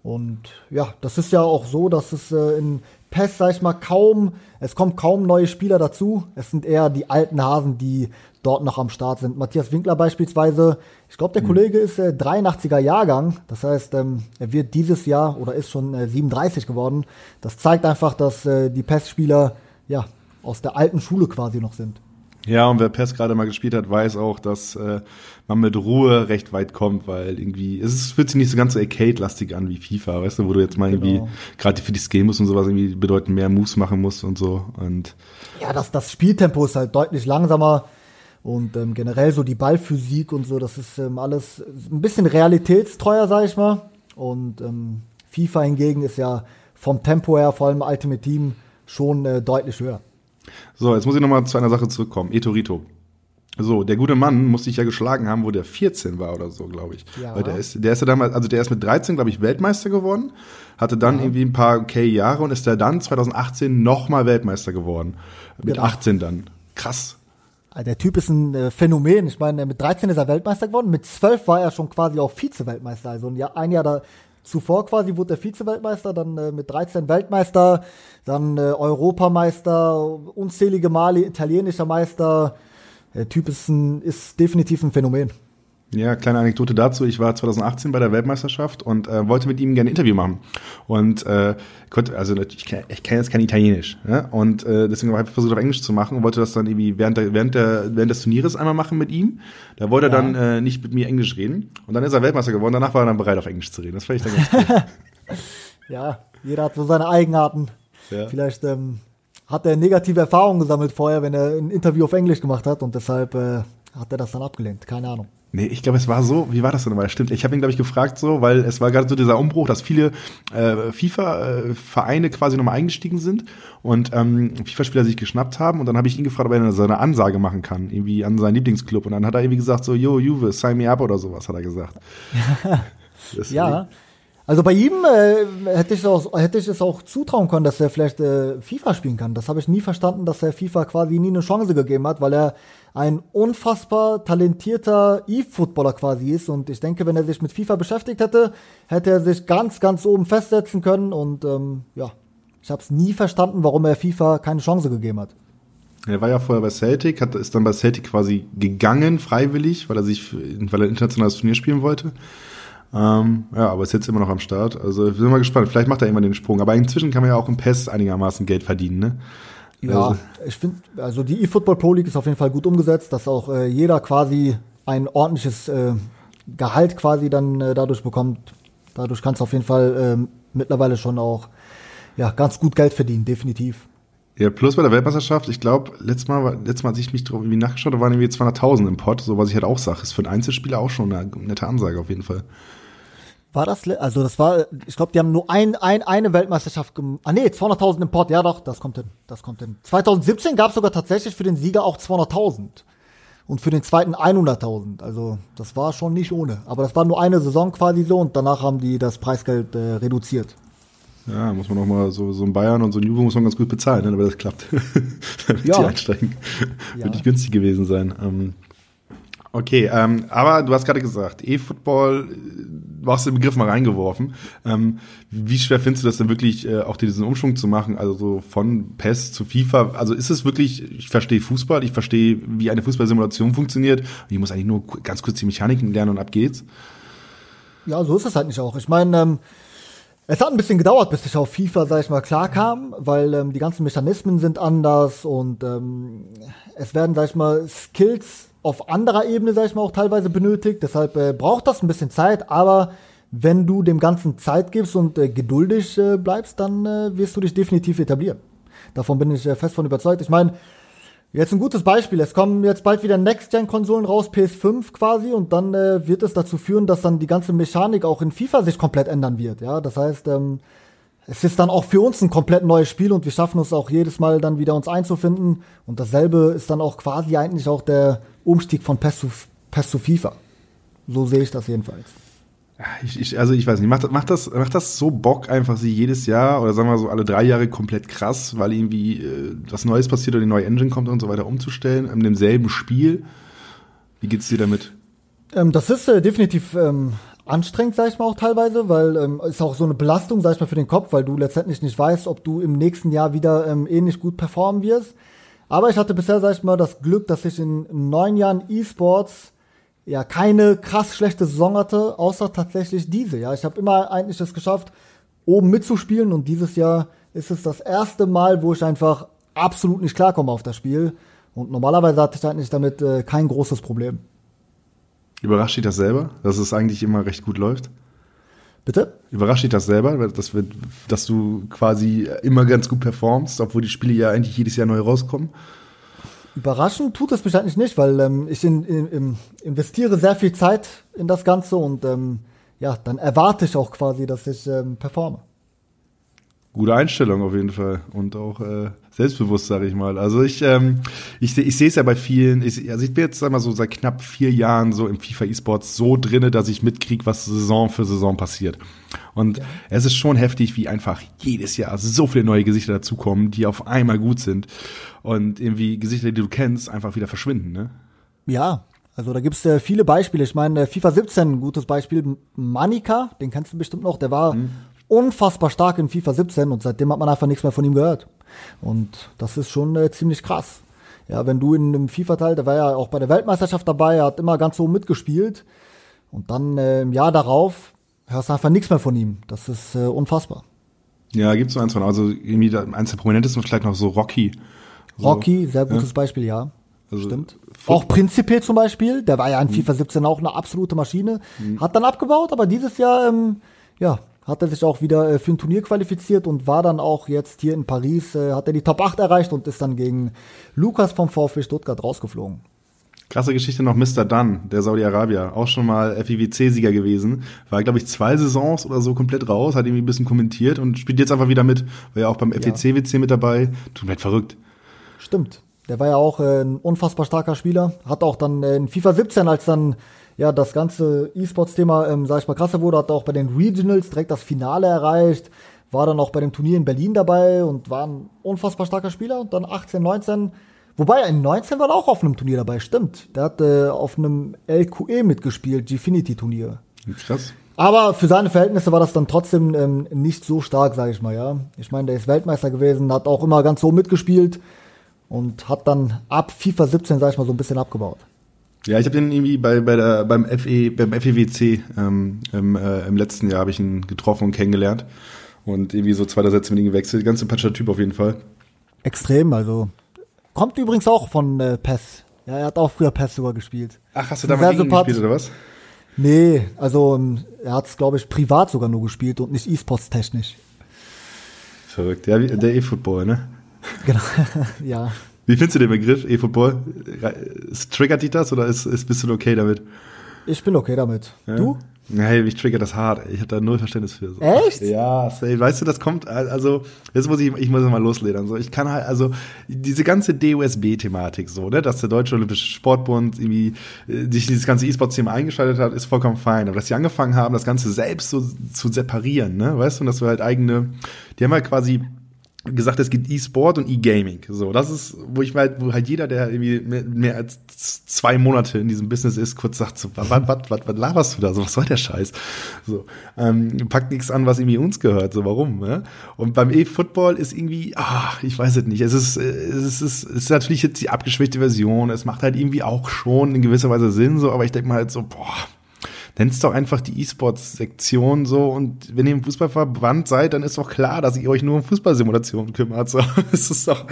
Und ja, das ist ja auch so, dass es äh, in PES, sag ich mal, kaum, es kommen kaum neue Spieler dazu. Es sind eher die alten Hasen, die dort noch am Start sind. Matthias Winkler beispielsweise, ich glaube, der mhm. Kollege ist äh, 83er Jahrgang. Das heißt, ähm, er wird dieses Jahr oder ist schon äh, 37 geworden. Das zeigt einfach, dass äh, die PES-Spieler ja aus der alten Schule quasi noch sind. Ja, und wer PES gerade mal gespielt hat, weiß auch, dass äh, man mit Ruhe recht weit kommt, weil irgendwie, es ist, fühlt sich nicht so ganz so Arcade-lastig an wie FIFA, weißt du, wo du jetzt mal irgendwie, genau. gerade für die Skills und sowas irgendwie bedeutend mehr Moves machen musst und so. Und ja, das, das Spieltempo ist halt deutlich langsamer und ähm, generell so die Ballphysik und so, das ist ähm, alles ein bisschen realitätstreuer, sag ich mal. Und ähm, FIFA hingegen ist ja vom Tempo her, vor allem Ultimate Team, schon äh, deutlich höher. So, jetzt muss ich nochmal zu einer Sache zurückkommen. Etorito. So, der gute Mann muss sich ja geschlagen haben, wo der 14 war oder so, glaube ich. Ja. Weil der ist, der ist ja damals, also der ist mit 13, glaube ich, Weltmeister geworden, hatte dann ja. irgendwie ein paar okay Jahre und ist der dann 2018 nochmal Weltmeister geworden. Mit genau. 18 dann. Krass. Der Typ ist ein äh, Phänomen. Ich meine, mit 13 ist er Weltmeister geworden, mit 12 war er schon quasi auch Vize-Weltmeister. Also ein Jahr, ein Jahr da, zuvor quasi wurde er Vize-Weltmeister, dann äh, mit 13 Weltmeister, dann äh, Europameister, unzählige Male italienischer Meister. Der Typ ist, ein, ist definitiv ein Phänomen. Ja, kleine Anekdote dazu. Ich war 2018 bei der Weltmeisterschaft und äh, wollte mit ihm gerne ein Interview machen. Und äh, konnte, also ich, kann, ich kenne jetzt kein Italienisch. Ja? Und äh, deswegen habe ich versucht, auf Englisch zu machen und wollte das dann irgendwie während, der, während, der, während des Turnieres einmal machen mit ihm. Da wollte ja. er dann äh, nicht mit mir Englisch reden. Und dann ist er Weltmeister geworden. Danach war er dann bereit, auf Englisch zu reden. Das fand ich dann ganz cool. ja, jeder hat so seine Eigenarten. Ja. Vielleicht ähm, hat er negative Erfahrungen gesammelt vorher, wenn er ein Interview auf Englisch gemacht hat und deshalb äh, hat er das dann abgelehnt. Keine Ahnung. Nee, ich glaube, es war so, wie war das denn mal? Stimmt, ich habe ihn, glaube ich, gefragt so, weil es war gerade so dieser Umbruch, dass viele äh, FIFA-Vereine quasi nochmal eingestiegen sind und ähm, FIFA-Spieler sich geschnappt haben und dann habe ich ihn gefragt, ob er so eine Ansage machen kann, irgendwie an seinen Lieblingsclub und dann hat er irgendwie gesagt so, yo, Juve, sign me up oder sowas, hat er gesagt. ja, also bei ihm äh, hätte, ich auch, hätte ich es auch zutrauen können, dass er vielleicht äh, FIFA spielen kann. Das habe ich nie verstanden, dass er FIFA quasi nie eine Chance gegeben hat, weil er ein unfassbar talentierter E-Footballer quasi ist. Und ich denke, wenn er sich mit FIFA beschäftigt hätte, hätte er sich ganz, ganz oben festsetzen können. Und ähm, ja, ich habe es nie verstanden, warum er FIFA keine Chance gegeben hat. Er war ja vorher bei Celtic, hat, ist dann bei Celtic quasi gegangen, freiwillig, weil er sich, weil er internationales Turnier spielen wollte. Ähm, ja, aber ist jetzt immer noch am Start. Also ich bin mal gespannt. Vielleicht macht er irgendwann den Sprung. Aber inzwischen kann man ja auch im PES einigermaßen Geld verdienen, ne? Ja, also. ich finde, also die eFootball Pro League ist auf jeden Fall gut umgesetzt, dass auch äh, jeder quasi ein ordentliches äh, Gehalt quasi dann äh, dadurch bekommt. Dadurch kannst du auf jeden Fall äh, mittlerweile schon auch ja, ganz gut Geld verdienen, definitiv. Ja, plus bei der Weltmeisterschaft, ich glaube, letztes Mal, letztes Mal, als ich mich drauf irgendwie nachgeschaut habe, waren irgendwie 200.000 im Pot, so was ich halt auch sage. Ist für einen Einzelspieler auch schon eine nette Ansage auf jeden Fall. War das, also das war, ich glaube, die haben nur ein, ein, eine Weltmeisterschaft gemacht. Ah nee, 200.000 im Pot, ja doch, das kommt hin, das kommt hin. 2017 gab es sogar tatsächlich für den Sieger auch 200.000 und für den zweiten 100.000. Also das war schon nicht ohne. Aber das war nur eine Saison quasi so und danach haben die das Preisgeld äh, reduziert. Ja, muss man auch mal so, so ein Bayern und so ein Juve muss man ganz gut bezahlen, ne, damit das klappt. damit ja. die einsteigen. Ja. Wird nicht günstig gewesen sein. Ähm, Okay, ähm, aber du hast gerade gesagt, E-Football, du hast den Begriff mal reingeworfen. Ähm, wie schwer findest du das denn wirklich, äh, auch diesen Umschwung zu machen, also so von PES zu FIFA? Also ist es wirklich, ich verstehe Fußball, ich verstehe, wie eine Fußballsimulation funktioniert, ich muss eigentlich nur ganz kurz die Mechaniken lernen und ab geht's? Ja, so ist es halt nicht auch. Ich meine, ähm, es hat ein bisschen gedauert, bis ich auf FIFA, sag ich mal, klarkam, weil ähm, die ganzen Mechanismen sind anders und ähm, es werden, sag ich mal, Skills auf anderer Ebene, sag ich mal, auch teilweise benötigt. Deshalb äh, braucht das ein bisschen Zeit, aber wenn du dem Ganzen Zeit gibst und äh, geduldig äh, bleibst, dann äh, wirst du dich definitiv etablieren. Davon bin ich äh, fest von überzeugt. Ich meine, jetzt ein gutes Beispiel. Es kommen jetzt bald wieder Next-Gen-Konsolen raus, PS5 quasi, und dann äh, wird es dazu führen, dass dann die ganze Mechanik auch in FIFA sich komplett ändern wird. Ja, das heißt, ähm, es ist dann auch für uns ein komplett neues Spiel und wir schaffen es auch jedes Mal dann wieder uns einzufinden. Und dasselbe ist dann auch quasi eigentlich auch der Umstieg von PES zu, PES zu FIFA. So sehe ich das jedenfalls. Ich, ich, also ich weiß nicht, macht, macht, das, macht das so Bock, einfach sie jedes Jahr oder sagen wir so alle drei Jahre komplett krass, weil irgendwie äh, was Neues passiert oder die neue Engine kommt und so weiter umzustellen in demselben Spiel? Wie geht's dir damit? Ähm, das ist äh, definitiv ähm, anstrengend, sag ich mal auch teilweise, weil ähm, ist auch so eine Belastung, sag ich mal, für den Kopf, weil du letztendlich nicht weißt, ob du im nächsten Jahr wieder ähm, ähnlich gut performen wirst. Aber ich hatte bisher, sag ich mal, das Glück, dass ich in neun Jahren E-Sports ja keine krass schlechte Saison hatte, außer tatsächlich diese. Ja, ich habe immer eigentlich es geschafft, oben mitzuspielen und dieses Jahr ist es das erste Mal, wo ich einfach absolut nicht klarkomme auf das Spiel. Und normalerweise hatte ich eigentlich damit äh, kein großes Problem. Überrascht dich das selber, dass es eigentlich immer recht gut läuft? Bitte? Überrascht dich das selber, dass, wir, dass du quasi immer ganz gut performst, obwohl die Spiele ja eigentlich jedes Jahr neu rauskommen? Überraschend tut es mich eigentlich nicht, weil ähm, ich in, in, in, investiere sehr viel Zeit in das Ganze und ähm, ja, dann erwarte ich auch quasi, dass ich ähm, performe gute Einstellung auf jeden Fall und auch äh, selbstbewusst, sage ich mal. Also ich, ähm, ich, ich sehe es ja bei vielen, ich, also ich bin jetzt sag mal so seit knapp vier Jahren so im FIFA E-Sports so drinne, dass ich mitkriege, was Saison für Saison passiert. Und ja. es ist schon heftig, wie einfach jedes Jahr so viele neue Gesichter dazukommen, die auf einmal gut sind und irgendwie Gesichter, die du kennst, einfach wieder verschwinden, ne? Ja, also da gibt's äh, viele Beispiele. Ich meine, FIFA 17, ein gutes Beispiel, Manika, den kennst du bestimmt noch, der war mhm unfassbar stark in FIFA 17 und seitdem hat man einfach nichts mehr von ihm gehört. Und das ist schon äh, ziemlich krass. Ja, wenn du in einem FIFA-Teil, der war ja auch bei der Weltmeisterschaft dabei, er hat immer ganz so mitgespielt. Und dann äh, im Jahr darauf hörst du einfach nichts mehr von ihm. Das ist äh, unfassbar. Ja, gibt's so eins von. Also irgendwie eins der prominentesten vielleicht noch so Rocky. So, Rocky, sehr gutes ja. Beispiel, ja. Also, Stimmt. Auch Principe zum Beispiel, der war ja in mhm. FIFA 17 auch eine absolute Maschine. Mhm. Hat dann abgebaut, aber dieses Jahr, ähm, ja, hat er sich auch wieder äh, für ein Turnier qualifiziert und war dann auch jetzt hier in Paris, äh, hat er die Top 8 erreicht und ist dann gegen Lukas vom VfB Stuttgart rausgeflogen. Krasse Geschichte noch Mr. Dunn, der Saudi-Arabier, auch schon mal FIWC-Sieger gewesen, war glaube ich zwei Saisons oder so komplett raus, hat irgendwie ein bisschen kommentiert und spielt jetzt einfach wieder mit, war ja auch beim FEC-WC mit dabei, tut mir verrückt. Stimmt, der war ja auch äh, ein unfassbar starker Spieler, hat auch dann in FIFA 17, als dann ja, das ganze E-Sports-Thema, ähm, sag ich mal, krasser wurde, hat auch bei den Regionals direkt das Finale erreicht, war dann auch bei dem Turnier in Berlin dabei und war ein unfassbar starker Spieler und dann 18, 19, wobei in 19 war er auch auf einem Turnier dabei, stimmt. Der hat äh, auf einem LQE mitgespielt, Gfinity-Turnier. Krass. Aber für seine Verhältnisse war das dann trotzdem ähm, nicht so stark, sage ich mal, ja. Ich meine, der ist Weltmeister gewesen, hat auch immer ganz so mitgespielt und hat dann ab FIFA 17, sag ich mal, so ein bisschen abgebaut. Ja, ich habe den irgendwie bei, bei der, beim FE, beim FEWC ähm, im, äh, im letzten Jahr habe ich ihn getroffen und kennengelernt. Und irgendwie so zwei, drei Sätze mit ihm gewechselt. Ganz sympathischer Typ auf jeden Fall. Extrem, also. Kommt übrigens auch von äh, PES. Ja, er hat auch früher PES sogar gespielt. Ach, hast du da mal gegen gespielt oder was? Nee, also ähm, er hat es, glaube ich, privat sogar nur gespielt und nicht E-Sports technisch. Verrückt. Ja, der E-Football, ne? Genau, ja. Wie findest du den Begriff E-Football? Triggert dich das oder ist, ist, bist du okay damit? Ich bin okay damit. Ja? Du? Hey, mich triggert das hart. Ich habe da null Verständnis für. So. Echt? Ja, safe. weißt du, das kommt, also, jetzt muss ich, ich muss mal losledern. So, ich kann halt, also, diese ganze DOSB-Thematik, so, ne, dass der Deutsche Olympische Sportbund irgendwie äh, sich dieses ganze E-Sports-Thema eingeschaltet hat, ist vollkommen fein. Aber dass sie angefangen haben, das Ganze selbst so zu separieren, ne, weißt du, und dass du halt eigene, die haben halt quasi gesagt, es gibt E-Sport und E-Gaming. So, das ist, wo ich halt, wo halt jeder, der irgendwie mehr, mehr als zwei Monate in diesem Business ist, kurz sagt, so, was, was, was, was laberst du da? So, was soll der Scheiß? So, ähm, packt nichts an, was irgendwie uns gehört. So, warum? Ne? Und beim E-Football ist irgendwie, ah, ich weiß es nicht. Es ist, es ist, es ist natürlich jetzt die abgeschwächte Version. Es macht halt irgendwie auch schon in gewisser Weise Sinn, so, aber ich denke mal halt so, boah, nennt's doch einfach die E-Sports-Sektion so und wenn ihr im Fußballverband seid, dann ist doch klar, dass ihr euch nur um Fußballsimulationen kümmert. So, das ist doch.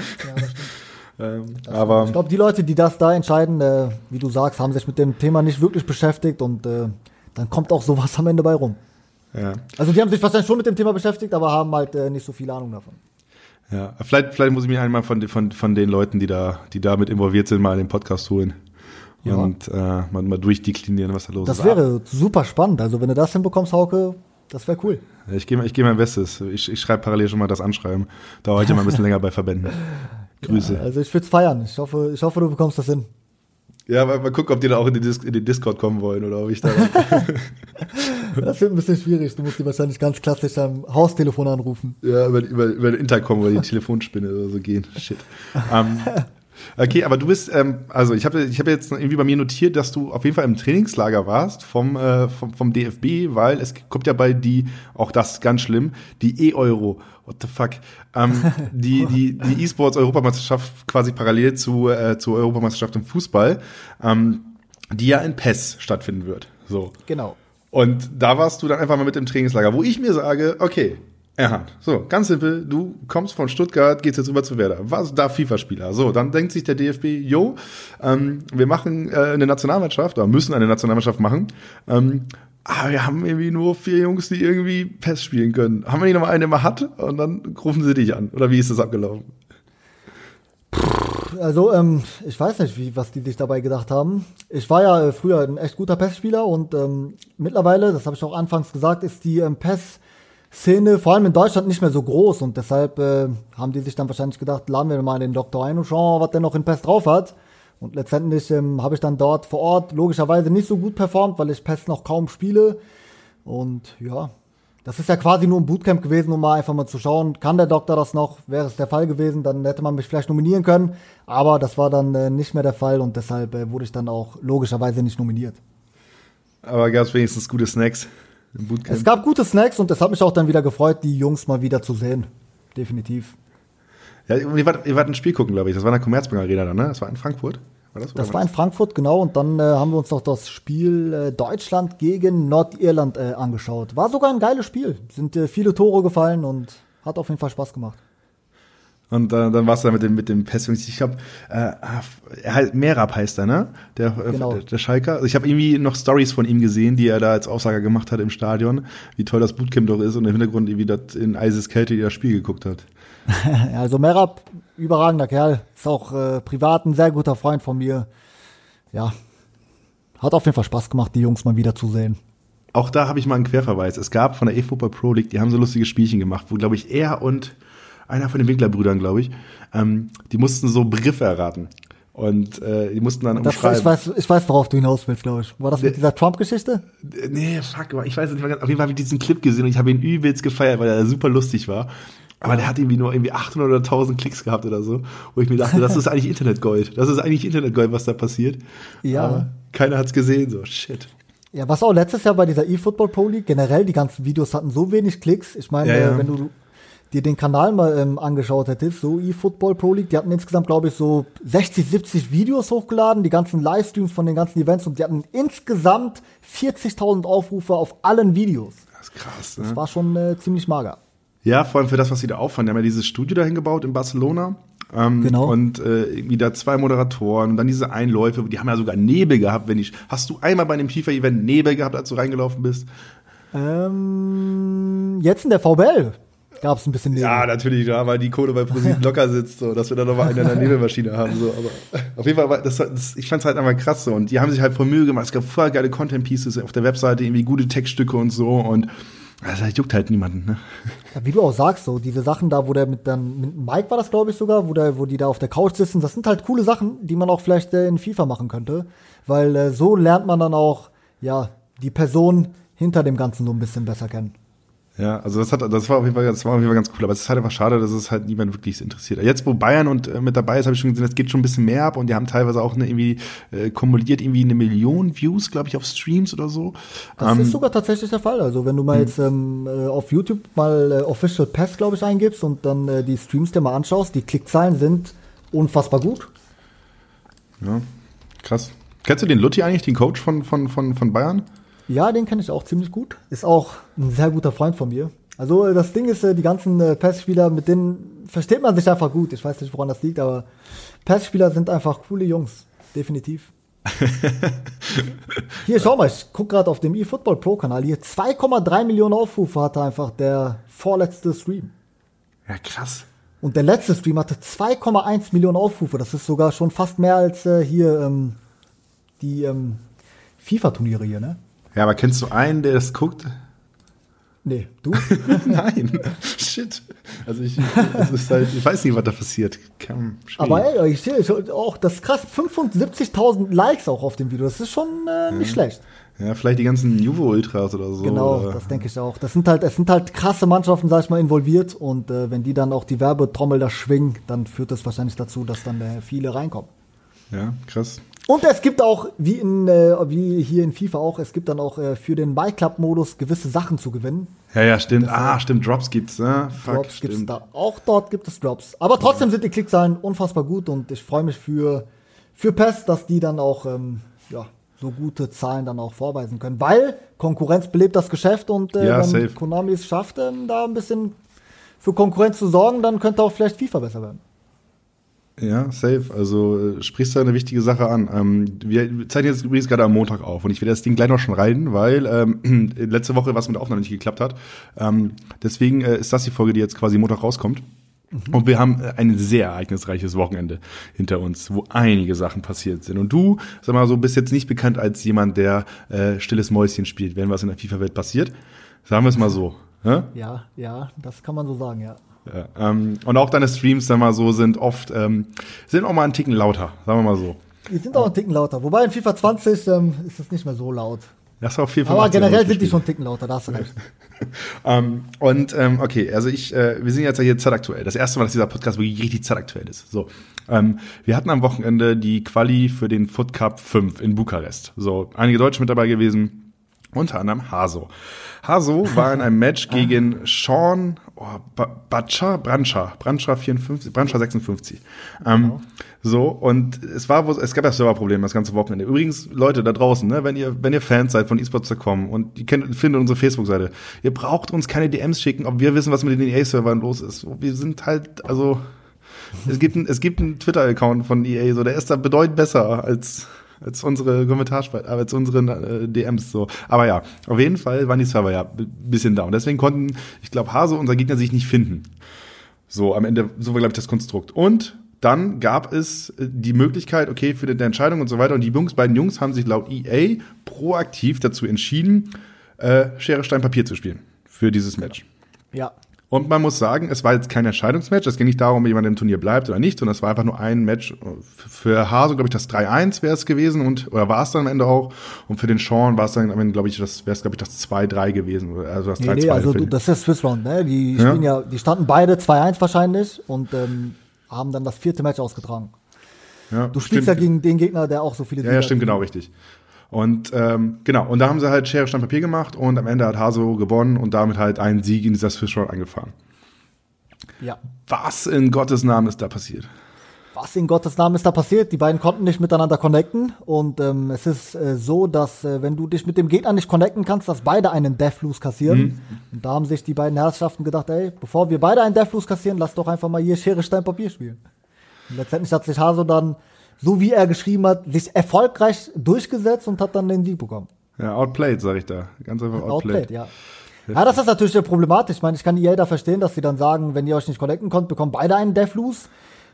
Ja, ähm, aber ich glaube, die Leute, die das da entscheiden, äh, wie du sagst, haben sich mit dem Thema nicht wirklich beschäftigt und äh, dann kommt auch sowas am Ende bei rum. Ja. Also die haben sich wahrscheinlich schon mit dem Thema beschäftigt, aber haben halt äh, nicht so viel Ahnung davon. Ja, vielleicht, vielleicht muss ich mich einmal von, von, von den Leuten, die da, die damit involviert sind, mal in den Podcast holen ja. und äh, mal, mal durchdeklinieren, was da los das ist. Das wäre super spannend. Also wenn du das hinbekommst, Hauke, das wäre cool. Ich gebe ich geh mein Bestes. Ich, ich schreibe parallel schon mal das Anschreiben. Dauert heute mal ein bisschen länger bei Verbänden. Grüße. Ja, also ich würde es feiern. Ich hoffe, ich hoffe, du bekommst das hin. Ja, mal, mal gucken, ob die da auch in, die in den Discord kommen wollen oder ob ich da. das wird ein bisschen schwierig. Du musst die wahrscheinlich ganz klassisch am Haustelefon anrufen. Ja, über, über, über den Intercom oder die Telefonspinne oder so gehen. Shit. Um, ähm, Okay, aber du bist, ähm, also ich habe ich hab jetzt irgendwie bei mir notiert, dass du auf jeden Fall im Trainingslager warst vom, äh, vom, vom DFB, weil es kommt ja bei die, auch das ganz schlimm, die E-Euro, what the fuck, ähm, die die die E-Sports Europameisterschaft quasi parallel zu äh, zur Europameisterschaft im Fußball, ähm, die ja in PES stattfinden wird. So. Genau. Und da warst du dann einfach mal mit im Trainingslager, wo ich mir sage, okay, Erhard. So, ganz simpel. Du kommst von Stuttgart, gehst jetzt rüber zu Werder. Was da FIFA-Spieler? So, dann denkt sich der DFB, yo, ähm, wir machen äh, eine Nationalmannschaft oder müssen eine Nationalmannschaft machen. Ähm, aber wir haben irgendwie nur vier Jungs, die irgendwie PES spielen können. Haben wir nicht noch mal einen, der mal hat? Und dann rufen sie dich an. Oder wie ist das abgelaufen? Also, ähm, ich weiß nicht, wie, was die sich dabei gedacht haben. Ich war ja äh, früher ein echt guter PES-Spieler und ähm, mittlerweile, das habe ich auch anfangs gesagt, ist die ähm, PES Szene, vor allem in Deutschland, nicht mehr so groß und deshalb äh, haben die sich dann wahrscheinlich gedacht, laden wir mal den Doktor ein und schauen, was der noch in Pest drauf hat. Und letztendlich ähm, habe ich dann dort vor Ort logischerweise nicht so gut performt, weil ich Pest noch kaum spiele. Und ja, das ist ja quasi nur ein Bootcamp gewesen, um mal einfach mal zu schauen, kann der Doktor das noch? Wäre es der Fall gewesen, dann hätte man mich vielleicht nominieren können. Aber das war dann äh, nicht mehr der Fall und deshalb äh, wurde ich dann auch logischerweise nicht nominiert. Aber gab es wenigstens gute Snacks? Im Bootcamp. Es gab gute Snacks und das hat mich auch dann wieder gefreut, die Jungs mal wieder zu sehen. Definitiv. Ja, ihr wart, ihr wart ein Spiel gucken, glaube ich. Das war in der Commerzbank Arena dann, ne? Das war in Frankfurt. War das, das war in Frankfurt, genau. Und dann äh, haben wir uns noch das Spiel äh, Deutschland gegen Nordirland äh, angeschaut. War sogar ein geiles Spiel. Sind äh, viele Tore gefallen und hat auf jeden Fall Spaß gemacht. Und äh, dann warst du da mit dem, mit dem Pessimist. Ich glaube, äh, er halt Merab heißt er, ne? Der, äh, genau. der, der Schalker. Also ich habe irgendwie noch Stories von ihm gesehen, die er da als Aussager gemacht hat im Stadion, wie toll das Bootcamp doch ist und im Hintergrund irgendwie das in eises Kälte das Spiel geguckt hat. also Merab, überragender Kerl, ist auch äh, privat ein sehr guter Freund von mir. Ja, hat auf jeden Fall Spaß gemacht, die Jungs mal wieder zu sehen. Auch da habe ich mal einen Querverweis. Es gab von der eFootball Pro League, die haben so lustige Spielchen gemacht, wo, glaube ich, er und einer von den Winklerbrüdern, glaube ich, ähm, die mussten so Begriffe erraten. Und äh, die mussten dann das, umschreiben. Ich weiß, ich weiß, worauf du hinaus willst, glaube ich. War das mit dieser Trump-Geschichte? Nee, fuck, ich weiß nicht. Auf jeden Fall habe ich diesen Clip gesehen und ich habe ihn übelst gefeiert, weil er super lustig war. Aber ja. der hat irgendwie nur irgendwie 800 oder 1000 Klicks gehabt oder so, wo ich mir dachte, das ist eigentlich Internetgold. Das ist eigentlich Internetgold, was da passiert. Ja. Aber keiner hat's gesehen, so shit. Ja, was auch letztes Jahr bei dieser eFootball Pro League, generell die ganzen Videos hatten so wenig Klicks. Ich meine, ja, ja. wenn du dir den Kanal mal ähm, angeschaut hättest, so eFootball Pro League, die hatten insgesamt, glaube ich, so 60, 70 Videos hochgeladen, die ganzen Livestreams von den ganzen Events und die hatten insgesamt 40.000 Aufrufe auf allen Videos. Das ist krass, ne? Das war schon äh, ziemlich mager. Ja, vor allem für das, was sie da auffahren. Die haben ja dieses Studio dahin gebaut in Barcelona. Ähm, genau. Und äh, wieder zwei Moderatoren und dann diese Einläufe, die haben ja sogar Nebel gehabt, wenn ich. Hast du einmal bei einem FIFA-Event Nebel gehabt, als du reingelaufen bist? Ähm, jetzt in der VBL gab es ein bisschen Nebel. Ja, natürlich, ja, weil die Kohle bei ProSieben locker sitzt, so, dass wir da nochmal eine in der Nebelmaschine haben. So. Aber auf jeden Fall, das, das, ich fand es halt einfach krass so. Und die haben sich halt voll Mühe gemacht. Es gab voll geile Content-Pieces auf der Webseite, irgendwie gute Textstücke und so. Und das juckt halt niemanden, ne? Ja, wie du auch sagst, so diese Sachen da, wo der mit dann mit Mike war das, glaube ich, sogar, wo der, wo die da auf der Couch sitzen, das sind halt coole Sachen, die man auch vielleicht äh, in FIFA machen könnte. Weil äh, so lernt man dann auch, ja, die Person hinter dem Ganzen so ein bisschen besser kennen. Ja, also das hat, das war auf jeden Fall, das war auf jeden Fall ganz cool. Aber es ist halt einfach schade, dass es halt niemand wirklich interessiert. Jetzt, wo Bayern und äh, mit dabei ist, habe ich schon gesehen, es geht schon ein bisschen mehr ab und die haben teilweise auch eine, irgendwie äh, kumuliert irgendwie eine Million Views, glaube ich, auf Streams oder so. Das ähm, ist sogar tatsächlich der Fall. Also wenn du mal hm. jetzt ähm, äh, auf YouTube mal äh, Official Pass, glaube ich, eingibst und dann äh, die Streams dir mal anschaust, die Klickzahlen sind unfassbar gut. Ja, krass. Kennst du den Lutti eigentlich, den Coach von, von, von, von Bayern? Ja, den kenne ich auch ziemlich gut. Ist auch ein sehr guter Freund von mir. Also das Ding ist, äh, die ganzen äh, PES-Spieler, mit denen versteht man sich einfach gut. Ich weiß nicht, woran das liegt, aber PES-Spieler sind einfach coole Jungs. Definitiv. hier, schau mal, ich guck gerade auf dem eFootball Pro-Kanal. Hier 2,3 Millionen Aufrufe hatte einfach der vorletzte Stream. Ja, krass. Und der letzte Stream hatte 2,1 Millionen Aufrufe. Das ist sogar schon fast mehr als äh, hier ähm, die ähm, FIFA-Turniere hier, ne? Ja, aber kennst du einen, der das guckt? Nee, du? Nein. Shit. Also ich, das ist halt, ich weiß nicht, was da passiert. aber ey, ich sehe auch, das ist krass, 75.000 Likes auch auf dem Video. Das ist schon äh, nicht ja. schlecht. Ja, vielleicht die ganzen Juvo-Ultras oder so. Genau, oder? das denke ich auch. Das sind halt, es sind halt krasse Mannschaften, sag ich mal, involviert und äh, wenn die dann auch die Werbetrommel da schwingen, dann führt das wahrscheinlich dazu, dass dann äh, viele reinkommen. Ja, krass. Und es gibt auch, wie, in, äh, wie hier in FIFA auch, es gibt dann auch äh, für den MyClub-Modus gewisse Sachen zu gewinnen. Ja, ja, stimmt. Das, ah, stimmt, Drops gibt's, ne? Fuck, Drops stimmt. gibt's da. Auch dort gibt es Drops. Aber trotzdem sind die Klickzahlen unfassbar gut und ich freue mich für, für PES, dass die dann auch, ähm, ja, so gute Zahlen dann auch vorweisen können. Weil Konkurrenz belebt das Geschäft und äh, ja, wenn safe. Konami es schafft, ähm, da ein bisschen für Konkurrenz zu sorgen, dann könnte auch vielleicht FIFA besser werden. Ja, safe. Also äh, sprichst du eine wichtige Sache an. Ähm, wir zeichnen jetzt übrigens gerade am Montag auf und ich werde das Ding gleich noch schon rein, weil ähm, letzte Woche was mit der Aufnahme nicht geklappt hat. Ähm, deswegen äh, ist das die Folge, die jetzt quasi Montag rauskommt. Mhm. Und wir haben äh, ein sehr ereignisreiches Wochenende hinter uns, wo einige Sachen passiert sind. Und du, sag mal so, bist jetzt nicht bekannt als jemand, der äh, stilles Mäuschen spielt, wenn was in der FIFA-Welt passiert. Sagen wir es mal so. Hä? Ja, ja, das kann man so sagen, ja. Ja, ähm, und auch deine Streams, dann mal so, sind oft, ähm, sind auch mal einen Ticken lauter, sagen wir mal so. Die sind auch einen Ticken lauter. Wobei in FIFA 20 ähm, ist es nicht mehr so laut. Das ist auch viel Aber generell sind die schon einen Ticken lauter, da hast du recht. um, ähm, und ähm, okay, also ich, äh, wir sind jetzt ja hier zeitaktuell. Das erste Mal, dass dieser Podcast wirklich richtig zeitaktuell ist. So, ähm, wir hatten am Wochenende die Quali für den Foot Cup 5 in Bukarest. So, einige Deutsche mit dabei gewesen, unter anderem Haso. Haso war in einem Match gegen Sean oh, Bacha, Brancha, Brancha 54, Brancha 56. Ähm, genau. So, und es war, es gab ja Serverprobleme das ganze Wochenende. Übrigens, Leute da draußen, ne, wenn ihr, wenn ihr Fans seid von esports.com und ihr kennt, findet unsere Facebook-Seite, ihr braucht uns keine DMs schicken, ob wir wissen, was mit den EA-Servern los ist. Wir sind halt, also, es gibt, ein, es gibt einen Twitter-Account von EA, so, der ist da bedeutend besser als, als unsere Kommentarspalte, als unsere äh, DMs so. Aber ja, auf jeden Fall waren die Server ja bisschen down. Deswegen konnten, ich glaube, Hase unser Gegner sich nicht finden. So, am Ende, so war, glaube ich, das Konstrukt. Und dann gab es äh, die Möglichkeit, okay, für die Entscheidung und so weiter. Und die Jungs, beiden Jungs haben sich laut EA proaktiv dazu entschieden, äh, Schere, Stein, Papier zu spielen für dieses Match. Ja. Und man muss sagen, es war jetzt kein Entscheidungsmatch. Es ging nicht darum, ob jemand im Turnier bleibt oder nicht, sondern es war einfach nur ein Match. Für Hase, glaube ich, das 3-1 wäre es gewesen und oder war es dann am Ende auch. Und für den Sean war es dann am Ende, glaube ich, das wäre es, glaube ich, das 2-3 gewesen. Also das 3-2. Nee, nee, also du, das ist Swiss Round, ne? Die ja? ja, die standen beide 2-1 wahrscheinlich und ähm, haben dann das vierte Match ausgetragen. Ja, du spielst stimmt. ja gegen den Gegner, der auch so viele Ja, ja stimmt, genau, richtig. Und ähm, genau, und da haben sie halt Schere, Stein, Papier gemacht und am Ende hat Haso gewonnen und damit halt einen Sieg in dieser Swiss Round eingefahren. Ja. Was in Gottes Namen ist da passiert? Was in Gottes Namen ist da passiert? Die beiden konnten nicht miteinander connecten und ähm, es ist äh, so, dass äh, wenn du dich mit dem Gegner nicht connecten kannst, dass beide einen Deathloose kassieren. Mhm. Und da haben sich die beiden Herrschaften gedacht, ey, bevor wir beide einen Deathloose kassieren, lass doch einfach mal hier Schere, Stein, Papier spielen. Und letztendlich hat sich Haso dann so wie er geschrieben hat, sich erfolgreich durchgesetzt und hat dann den Sieg bekommen. Ja, outplayed, sag ich da. Ganz einfach outplayed. outplayed ja. Ja, das ist natürlich problematisch. Ich meine, ich kann die jeder verstehen, dass sie dann sagen, wenn ihr euch nicht connecten könnt, bekommt beide einen Deathloose.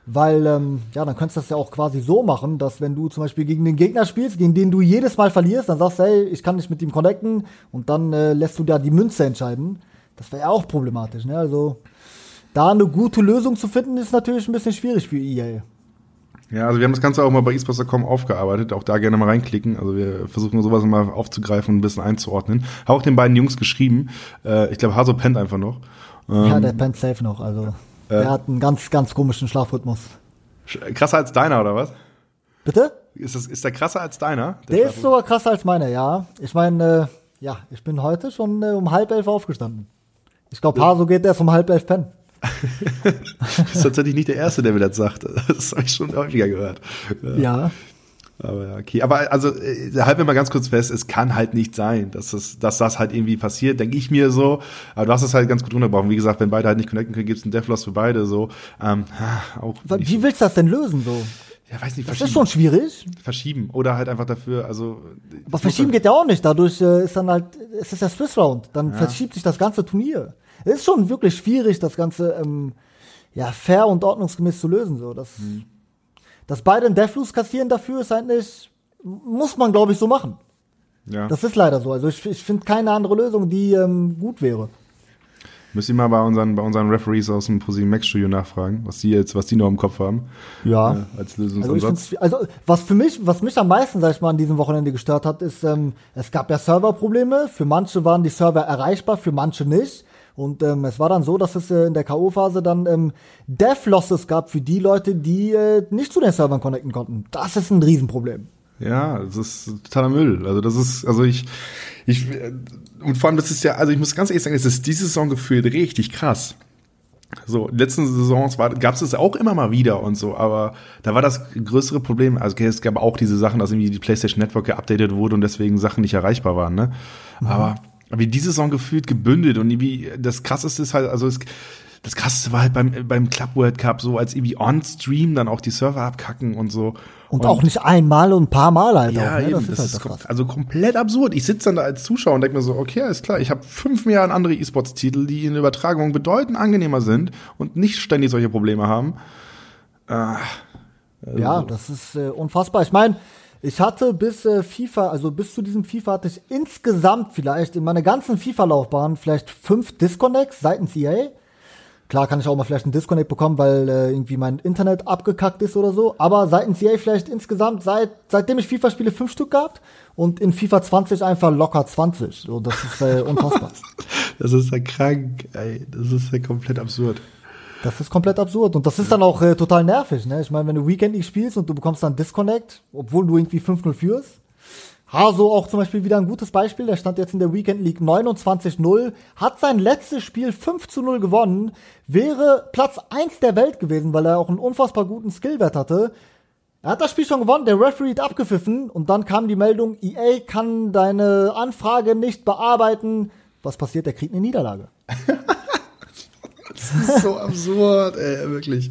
Weil, ähm, ja, dann könntest du das ja auch quasi so machen, dass wenn du zum Beispiel gegen den Gegner spielst, gegen den du jedes Mal verlierst, dann sagst du, hey, ich kann nicht mit ihm connecten und dann äh, lässt du da die Münze entscheiden. Das wäre ja auch problematisch, ne? Also, da eine gute Lösung zu finden, ist natürlich ein bisschen schwierig für EA. Ja, also wir haben das Ganze auch mal bei esports.com aufgearbeitet, auch da gerne mal reinklicken. Also wir versuchen sowas mal aufzugreifen und ein bisschen einzuordnen. Habe auch den beiden Jungs geschrieben. Äh, ich glaube, Haso pennt einfach noch. Ähm, ja, der pennt safe noch. Also äh, der hat einen ganz, ganz komischen Schlafrhythmus. Krasser als deiner, oder was? Bitte? Ist, das, ist der krasser als deiner? Der, der ist sogar krasser als meiner, ja. Ich meine, äh, ja, ich bin heute schon äh, um halb elf aufgestanden. Ich glaube, Haso geht erst um halb elf pennen. das ist tatsächlich nicht der Erste, der mir das sagt. Das habe ich schon häufiger gehört. Ja. ja. Aber ja, okay. Aber also, äh, halten wir mal ganz kurz fest, es kann halt nicht sein, dass, es, dass das halt irgendwie passiert, denke ich mir so. Aber du hast es halt ganz gut runtergebrochen. Wie gesagt, wenn beide halt nicht connecten können, gibt es einen Deathloss für beide so. Ähm, auch Wie willst du das denn lösen so? Ja, weiß nicht, das ist schon schwierig. Verschieben oder halt einfach dafür, also. Aber verschieben geht ja auch nicht. Dadurch äh, ist dann halt, es ist der Swiss Round. Dann ja. verschiebt sich das ganze Turnier. Es ist schon wirklich schwierig, das Ganze ähm, ja, fair und ordnungsgemäß zu lösen. So. Das, mhm. Dass beide einen Deathloose kassieren dafür ist eigentlich, muss man glaube ich so machen. Ja. Das ist leider so. Also ich, ich finde keine andere Lösung, die ähm, gut wäre. Müsst ihr mal bei unseren, bei unseren Referees aus dem ProSieben Max Studio nachfragen, was die jetzt, was die noch im Kopf haben. Ja. Äh, als Lösungsansatz. Also, also, was für mich, was mich am meisten, sag ich mal, an diesem Wochenende gestört hat, ist, ähm, es gab ja Serverprobleme. Für manche waren die Server erreichbar, für manche nicht. Und ähm, es war dann so, dass es äh, in der K.O.-Phase dann ähm, Dev-Losses gab für die Leute, die äh, nicht zu den Servern connecten konnten. Das ist ein Riesenproblem. Ja, das ist totaler Müll. Also das ist, also ich, ich, äh, und vor allem, das ist ja, also ich muss ganz ehrlich sagen, es ist diese Saison gefühlt richtig krass. So, in den letzten Saisons gab es es auch immer mal wieder und so, aber da war das größere Problem, also okay, es gab auch diese Sachen, dass irgendwie die PlayStation Network geupdatet wurde und deswegen Sachen nicht erreichbar waren, ne? Mhm. Aber wie diese Saison gefühlt gebündelt und wie das krasseste ist halt, also es, das krasseste war halt beim, beim Club World Cup so, als irgendwie on Stream dann auch die Server abkacken und so. Und, und auch nicht einmal und ein paar Mal halt ja, auch, ne? eben, das, das ist, halt ist also komplett absurd. Ich sitze dann da als Zuschauer und denke mir so, okay, ist klar, ich habe fünf Milliarden andere E-Sports-Titel, die in Übertragung bedeutend angenehmer sind und nicht ständig solche Probleme haben. Ah, also. Ja, das ist äh, unfassbar. Ich meine, ich hatte bis äh, FIFA, also bis zu diesem FIFA hatte ich insgesamt vielleicht in meiner ganzen FIFA-Laufbahn vielleicht fünf Disconnects seitens EA. Klar kann ich auch mal vielleicht einen Disconnect bekommen, weil äh, irgendwie mein Internet abgekackt ist oder so. Aber seitens EA vielleicht insgesamt, seit, seitdem ich FIFA spiele, fünf Stück gehabt. Und in FIFA 20 einfach locker 20. So, das ist äh, unfassbar. das ist ja krank, ey. Das ist ja komplett absurd. Das ist komplett absurd. Und das ist dann auch äh, total nervig, ne? Ich meine, wenn du Weekend League spielst und du bekommst dann Disconnect, obwohl du irgendwie 5-0 führst. Haso auch zum Beispiel wieder ein gutes Beispiel. Der stand jetzt in der Weekend League 29-0, hat sein letztes Spiel 5 0 gewonnen, wäre Platz 1 der Welt gewesen, weil er auch einen unfassbar guten Skillwert hatte. Er hat das Spiel schon gewonnen, der Referee hat abgepfiffen und dann kam die Meldung, EA kann deine Anfrage nicht bearbeiten. Was passiert? Er kriegt eine Niederlage. Das ist so absurd, ey, wirklich.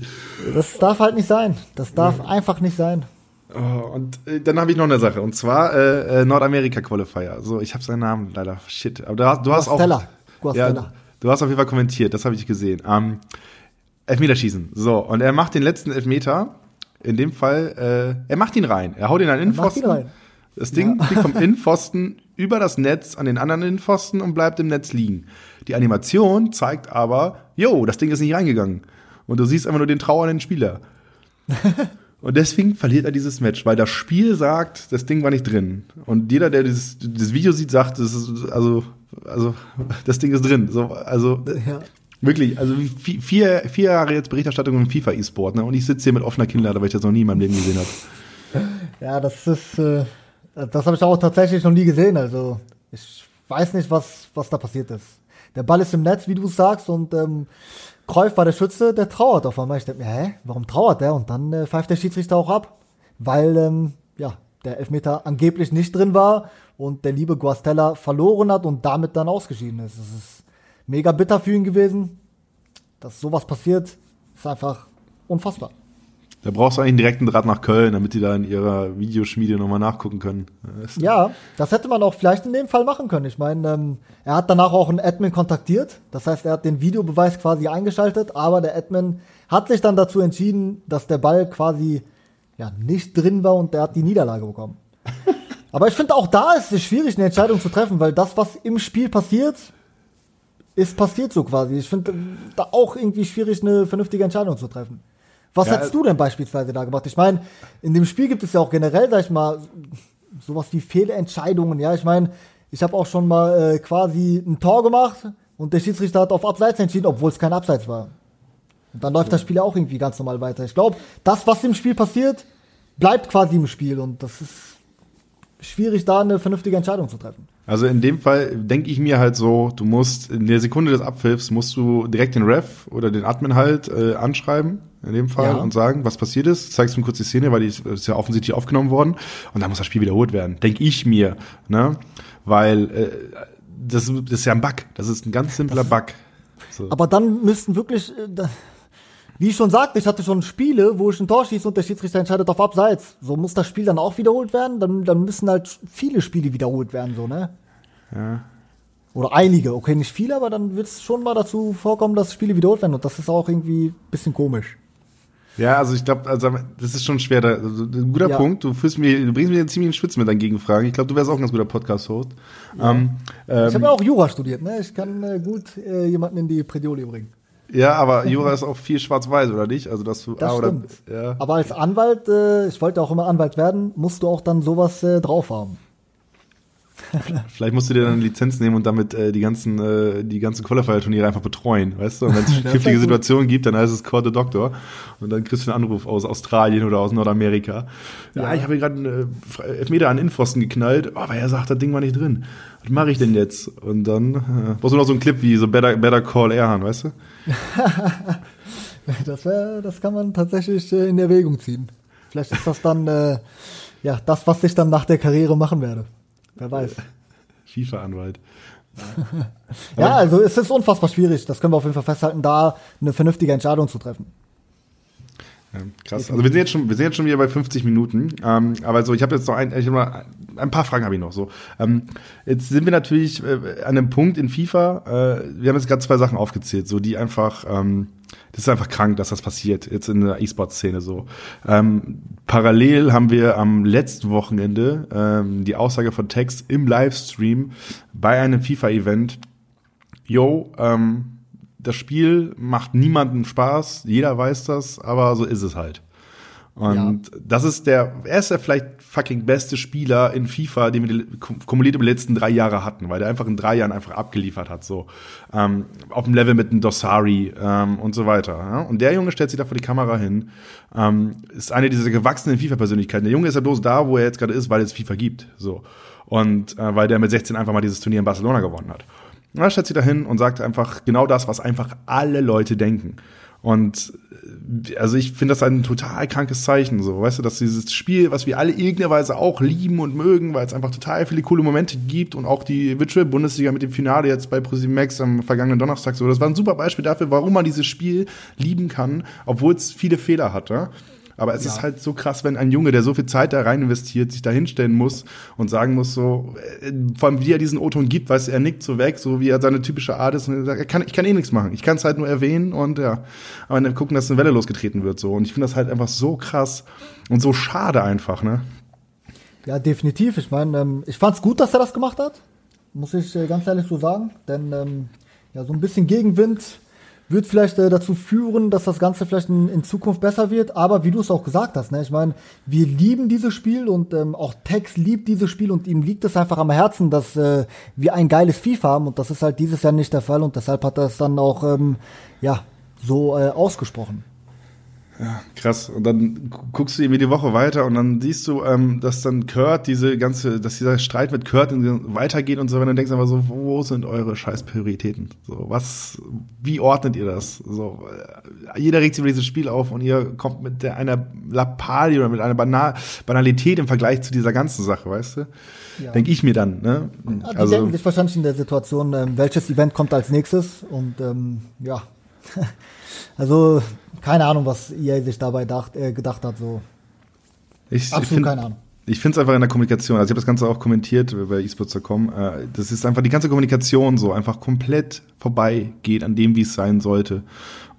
Das darf halt nicht sein. Das darf ja. einfach nicht sein. Oh, und äh, dann habe ich noch eine Sache und zwar äh, äh, Nordamerika Qualifier. So, ich habe seinen Namen leider. Shit. Aber du hast, du hast auch. Ja, du hast auf jeden Fall kommentiert. Das habe ich gesehen. Ähm, Elfmeterschießen. So und er macht den letzten Elfmeter. In dem Fall, äh, er macht ihn rein. Er haut ihn an den Innenpfosten. Das Ding ja. fliegt vom Innenpfosten über das Netz an den anderen Innenpfosten und bleibt im Netz liegen. Die Animation zeigt aber, yo, das Ding ist nicht reingegangen. Und du siehst einfach nur den trauernden Spieler. und deswegen verliert er dieses Match, weil das Spiel sagt, das Ding war nicht drin. Und jeder, der dieses, dieses Video sieht, sagt, das ist, also, also, das Ding ist drin. So, also, ja. Wirklich, also vier, vier Jahre jetzt Berichterstattung im FIFA E-Sport, ne? Und ich sitze hier mit offener Kinnlade, weil ich das noch nie in meinem Leben gesehen habe. Ja, das ist, äh, das habe ich auch tatsächlich noch nie gesehen. Also ich weiß nicht, was, was da passiert ist. Der Ball ist im Netz, wie du sagst, und ähm, Kreuf war der Schütze, der trauert auf einmal. Ich denke mir, hä, warum trauert der? Und dann äh, pfeift der Schiedsrichter auch ab, weil ähm, ja, der Elfmeter angeblich nicht drin war und der liebe Guastella verloren hat und damit dann ausgeschieden ist. Es ist mega bitter für ihn gewesen, dass sowas passiert. Ist einfach unfassbar. Da brauchst du eigentlich einen direkten Draht nach Köln, damit die da in ihrer Videoschmiede nochmal nachgucken können. Ja, das hätte man auch vielleicht in dem Fall machen können. Ich meine, ähm, er hat danach auch einen Admin kontaktiert. Das heißt, er hat den Videobeweis quasi eingeschaltet, aber der Admin hat sich dann dazu entschieden, dass der Ball quasi ja, nicht drin war und er hat die Niederlage bekommen. aber ich finde auch da ist es schwierig, eine Entscheidung zu treffen, weil das, was im Spiel passiert, ist passiert so quasi. Ich finde da auch irgendwie schwierig, eine vernünftige Entscheidung zu treffen. Was ja, hättest du denn beispielsweise da gemacht? Ich meine, in dem Spiel gibt es ja auch generell, sag ich mal, sowas wie Fehlentscheidungen. Ja, ich meine, ich habe auch schon mal äh, quasi ein Tor gemacht und der Schiedsrichter hat auf Abseits entschieden, obwohl es kein Abseits war. Und dann läuft ja. das Spiel ja auch irgendwie ganz normal weiter. Ich glaube, das, was im Spiel passiert, bleibt quasi im Spiel und das ist schwierig, da eine vernünftige Entscheidung zu treffen. Also in dem Fall denke ich mir halt so, du musst in der Sekunde des Abpfiffs musst du direkt den Ref oder den Admin halt äh, anschreiben, in dem Fall, ja. und sagen, was passiert ist. Zeigst du mir kurz die Szene, weil die ist, ist ja offensichtlich aufgenommen worden. Und dann muss das Spiel wiederholt werden. Denke ich mir. Ne? Weil äh, das, das ist ja ein Bug. Das ist ein ganz simpler das, Bug. So. Aber dann müssten wirklich. Äh, wie ich schon sagte, ich hatte schon Spiele, wo ich ein Tor schieße und der Schiedsrichter entscheidet auf Abseits. So muss das Spiel dann auch wiederholt werden. Dann, dann müssen halt viele Spiele wiederholt werden, so, ne? Ja. Oder einige, okay, nicht viele, aber dann wird es schon mal dazu vorkommen, dass Spiele wiederholt werden. Und das ist auch irgendwie ein bisschen komisch. Ja, also ich glaube, also das ist schon schwer. Da, also, ein guter ja. Punkt. Du fühlst mir, du bringst mir ziemlich in Schwitz mit deinen Gegenfragen. Ich glaube, du wärst auch ein ganz guter Podcast-Host. Ja. Ähm, ich habe ja auch Jura studiert, ne? Ich kann äh, gut äh, jemanden in die Predioli bringen. Ja, aber Jura ist auch viel schwarz-weiß, oder nicht? Also dass du das ah, oder, ja. Aber als Anwalt, äh, ich wollte auch immer Anwalt werden, musst du auch dann sowas äh, drauf haben. Vielleicht musst du dir dann eine Lizenz nehmen und damit äh, die ganzen äh, die ganzen Qualifier-Turniere einfach betreuen, weißt du? Und wenn es knifflige Situationen gibt, dann heißt es Call the Doctor und dann kriegst du einen Anruf aus Australien oder aus Nordamerika. Ja, ja. ich habe gerade einen äh, Elfmeter an Innenpfosten geknallt, oh, aber er sagt, das Ding war nicht drin. Was mache ich denn jetzt? Und dann äh, brauchst du noch so einen Clip wie so Better, Better Call Erhan, weißt du? das, wär, das kann man tatsächlich äh, in Erwägung ziehen. Vielleicht ist das dann äh, ja das, was ich dann nach der Karriere machen werde. Wer weiß. FIFA-Anwalt. ja, also es ist unfassbar schwierig. Das können wir auf jeden Fall festhalten, da eine vernünftige Entscheidung zu treffen. Ja, krass. Also wir sind jetzt schon, wir sind jetzt schon wieder bei 50 Minuten. Ähm, aber so, ich habe jetzt noch ein, ich hab mal, ein paar Fragen habe ich noch. So, ähm, jetzt sind wir natürlich äh, an einem Punkt in FIFA. Äh, wir haben jetzt gerade zwei Sachen aufgezählt, so die einfach, ähm, das ist einfach krank, dass das passiert jetzt in der E-Sport-Szene so. Ähm, parallel haben wir am letzten Wochenende ähm, die Aussage von Text im Livestream bei einem FIFA-Event. Yo, ähm, das Spiel macht niemandem Spaß, jeder weiß das, aber so ist es halt. Und ja. das ist der, er ist der vielleicht fucking beste Spieler in FIFA, den wir kumuliert über die letzten drei Jahre hatten, weil der einfach in drei Jahren einfach abgeliefert hat, so. Ähm, auf dem Level mit einem Dossari ähm, und so weiter. Ja? Und der Junge stellt sich da vor die Kamera hin, ähm, ist eine dieser gewachsenen FIFA-Persönlichkeiten. Der Junge ist ja bloß da, wo er jetzt gerade ist, weil es FIFA gibt, so. Und äh, weil der mit 16 einfach mal dieses Turnier in Barcelona gewonnen hat. Und dann stellt sie dahin und sagt einfach genau das, was einfach alle Leute denken. Und äh, also ich finde das ein total krankes Zeichen, so, weißt du, dass dieses Spiel, was wir alle irgendeiner Weise auch lieben und mögen, weil es einfach total viele coole Momente gibt und auch die Virtual Bundesliga mit dem Finale jetzt bei ProSieben Max am vergangenen Donnerstag so, das war ein super Beispiel dafür, warum man dieses Spiel lieben kann, obwohl es viele Fehler hatte. Aber es ja. ist halt so krass, wenn ein Junge, der so viel Zeit da rein investiert, sich da hinstellen muss und sagen muss, so, äh, vor allem wie er diesen O-Ton gibt, weißt du, er nickt so weg, so wie er seine typische Art ist und er sagt, kann, ich kann eh nichts machen. Ich kann es halt nur erwähnen und ja, aber dann gucken, dass eine Welle losgetreten wird, so. Und ich finde das halt einfach so krass und so schade einfach, ne? Ja, definitiv. Ich meine, ähm, ich fand's gut, dass er das gemacht hat. Muss ich äh, ganz ehrlich so sagen. Denn ähm, ja, so ein bisschen Gegenwind wird vielleicht äh, dazu führen, dass das Ganze vielleicht in, in, Zukunft besser wird. Aber wie du es auch gesagt hast, ne, ich meine, wir lieben dieses Spiel und ähm, auch Tex liebt dieses Spiel und ihm liegt es einfach am Herzen, dass äh, wir ein geiles FIFA haben und das ist halt dieses Jahr nicht der Fall und deshalb hat er es dann auch ähm, ja so äh, ausgesprochen. Ja, krass. Und dann guckst du irgendwie die Woche weiter und dann siehst du, ähm, dass dann Kurt diese ganze, dass dieser Streit mit Kurt weitergeht und so, wenn du denkst einfach so, wo sind eure scheiß Prioritäten? So, was, wie ordnet ihr das? So, äh, jeder regt sich über dieses Spiel auf und ihr kommt mit der, einer Lappalie oder mit einer Banal Banalität im Vergleich zu dieser ganzen Sache, weißt du? Ja. Denke ich mir dann, ne? Die also, denken sich wahrscheinlich in der Situation, ähm, welches Event kommt als nächstes und ähm, ja. also keine Ahnung, was EA sich dabei dacht, äh, gedacht hat. So. Ich, Absolut ich find, keine Ahnung. Ich finde es einfach in der Kommunikation, also ich habe das Ganze auch kommentiert bei esports.com, äh, das ist einfach die ganze Kommunikation so, einfach komplett vorbeigeht an dem, wie es sein sollte.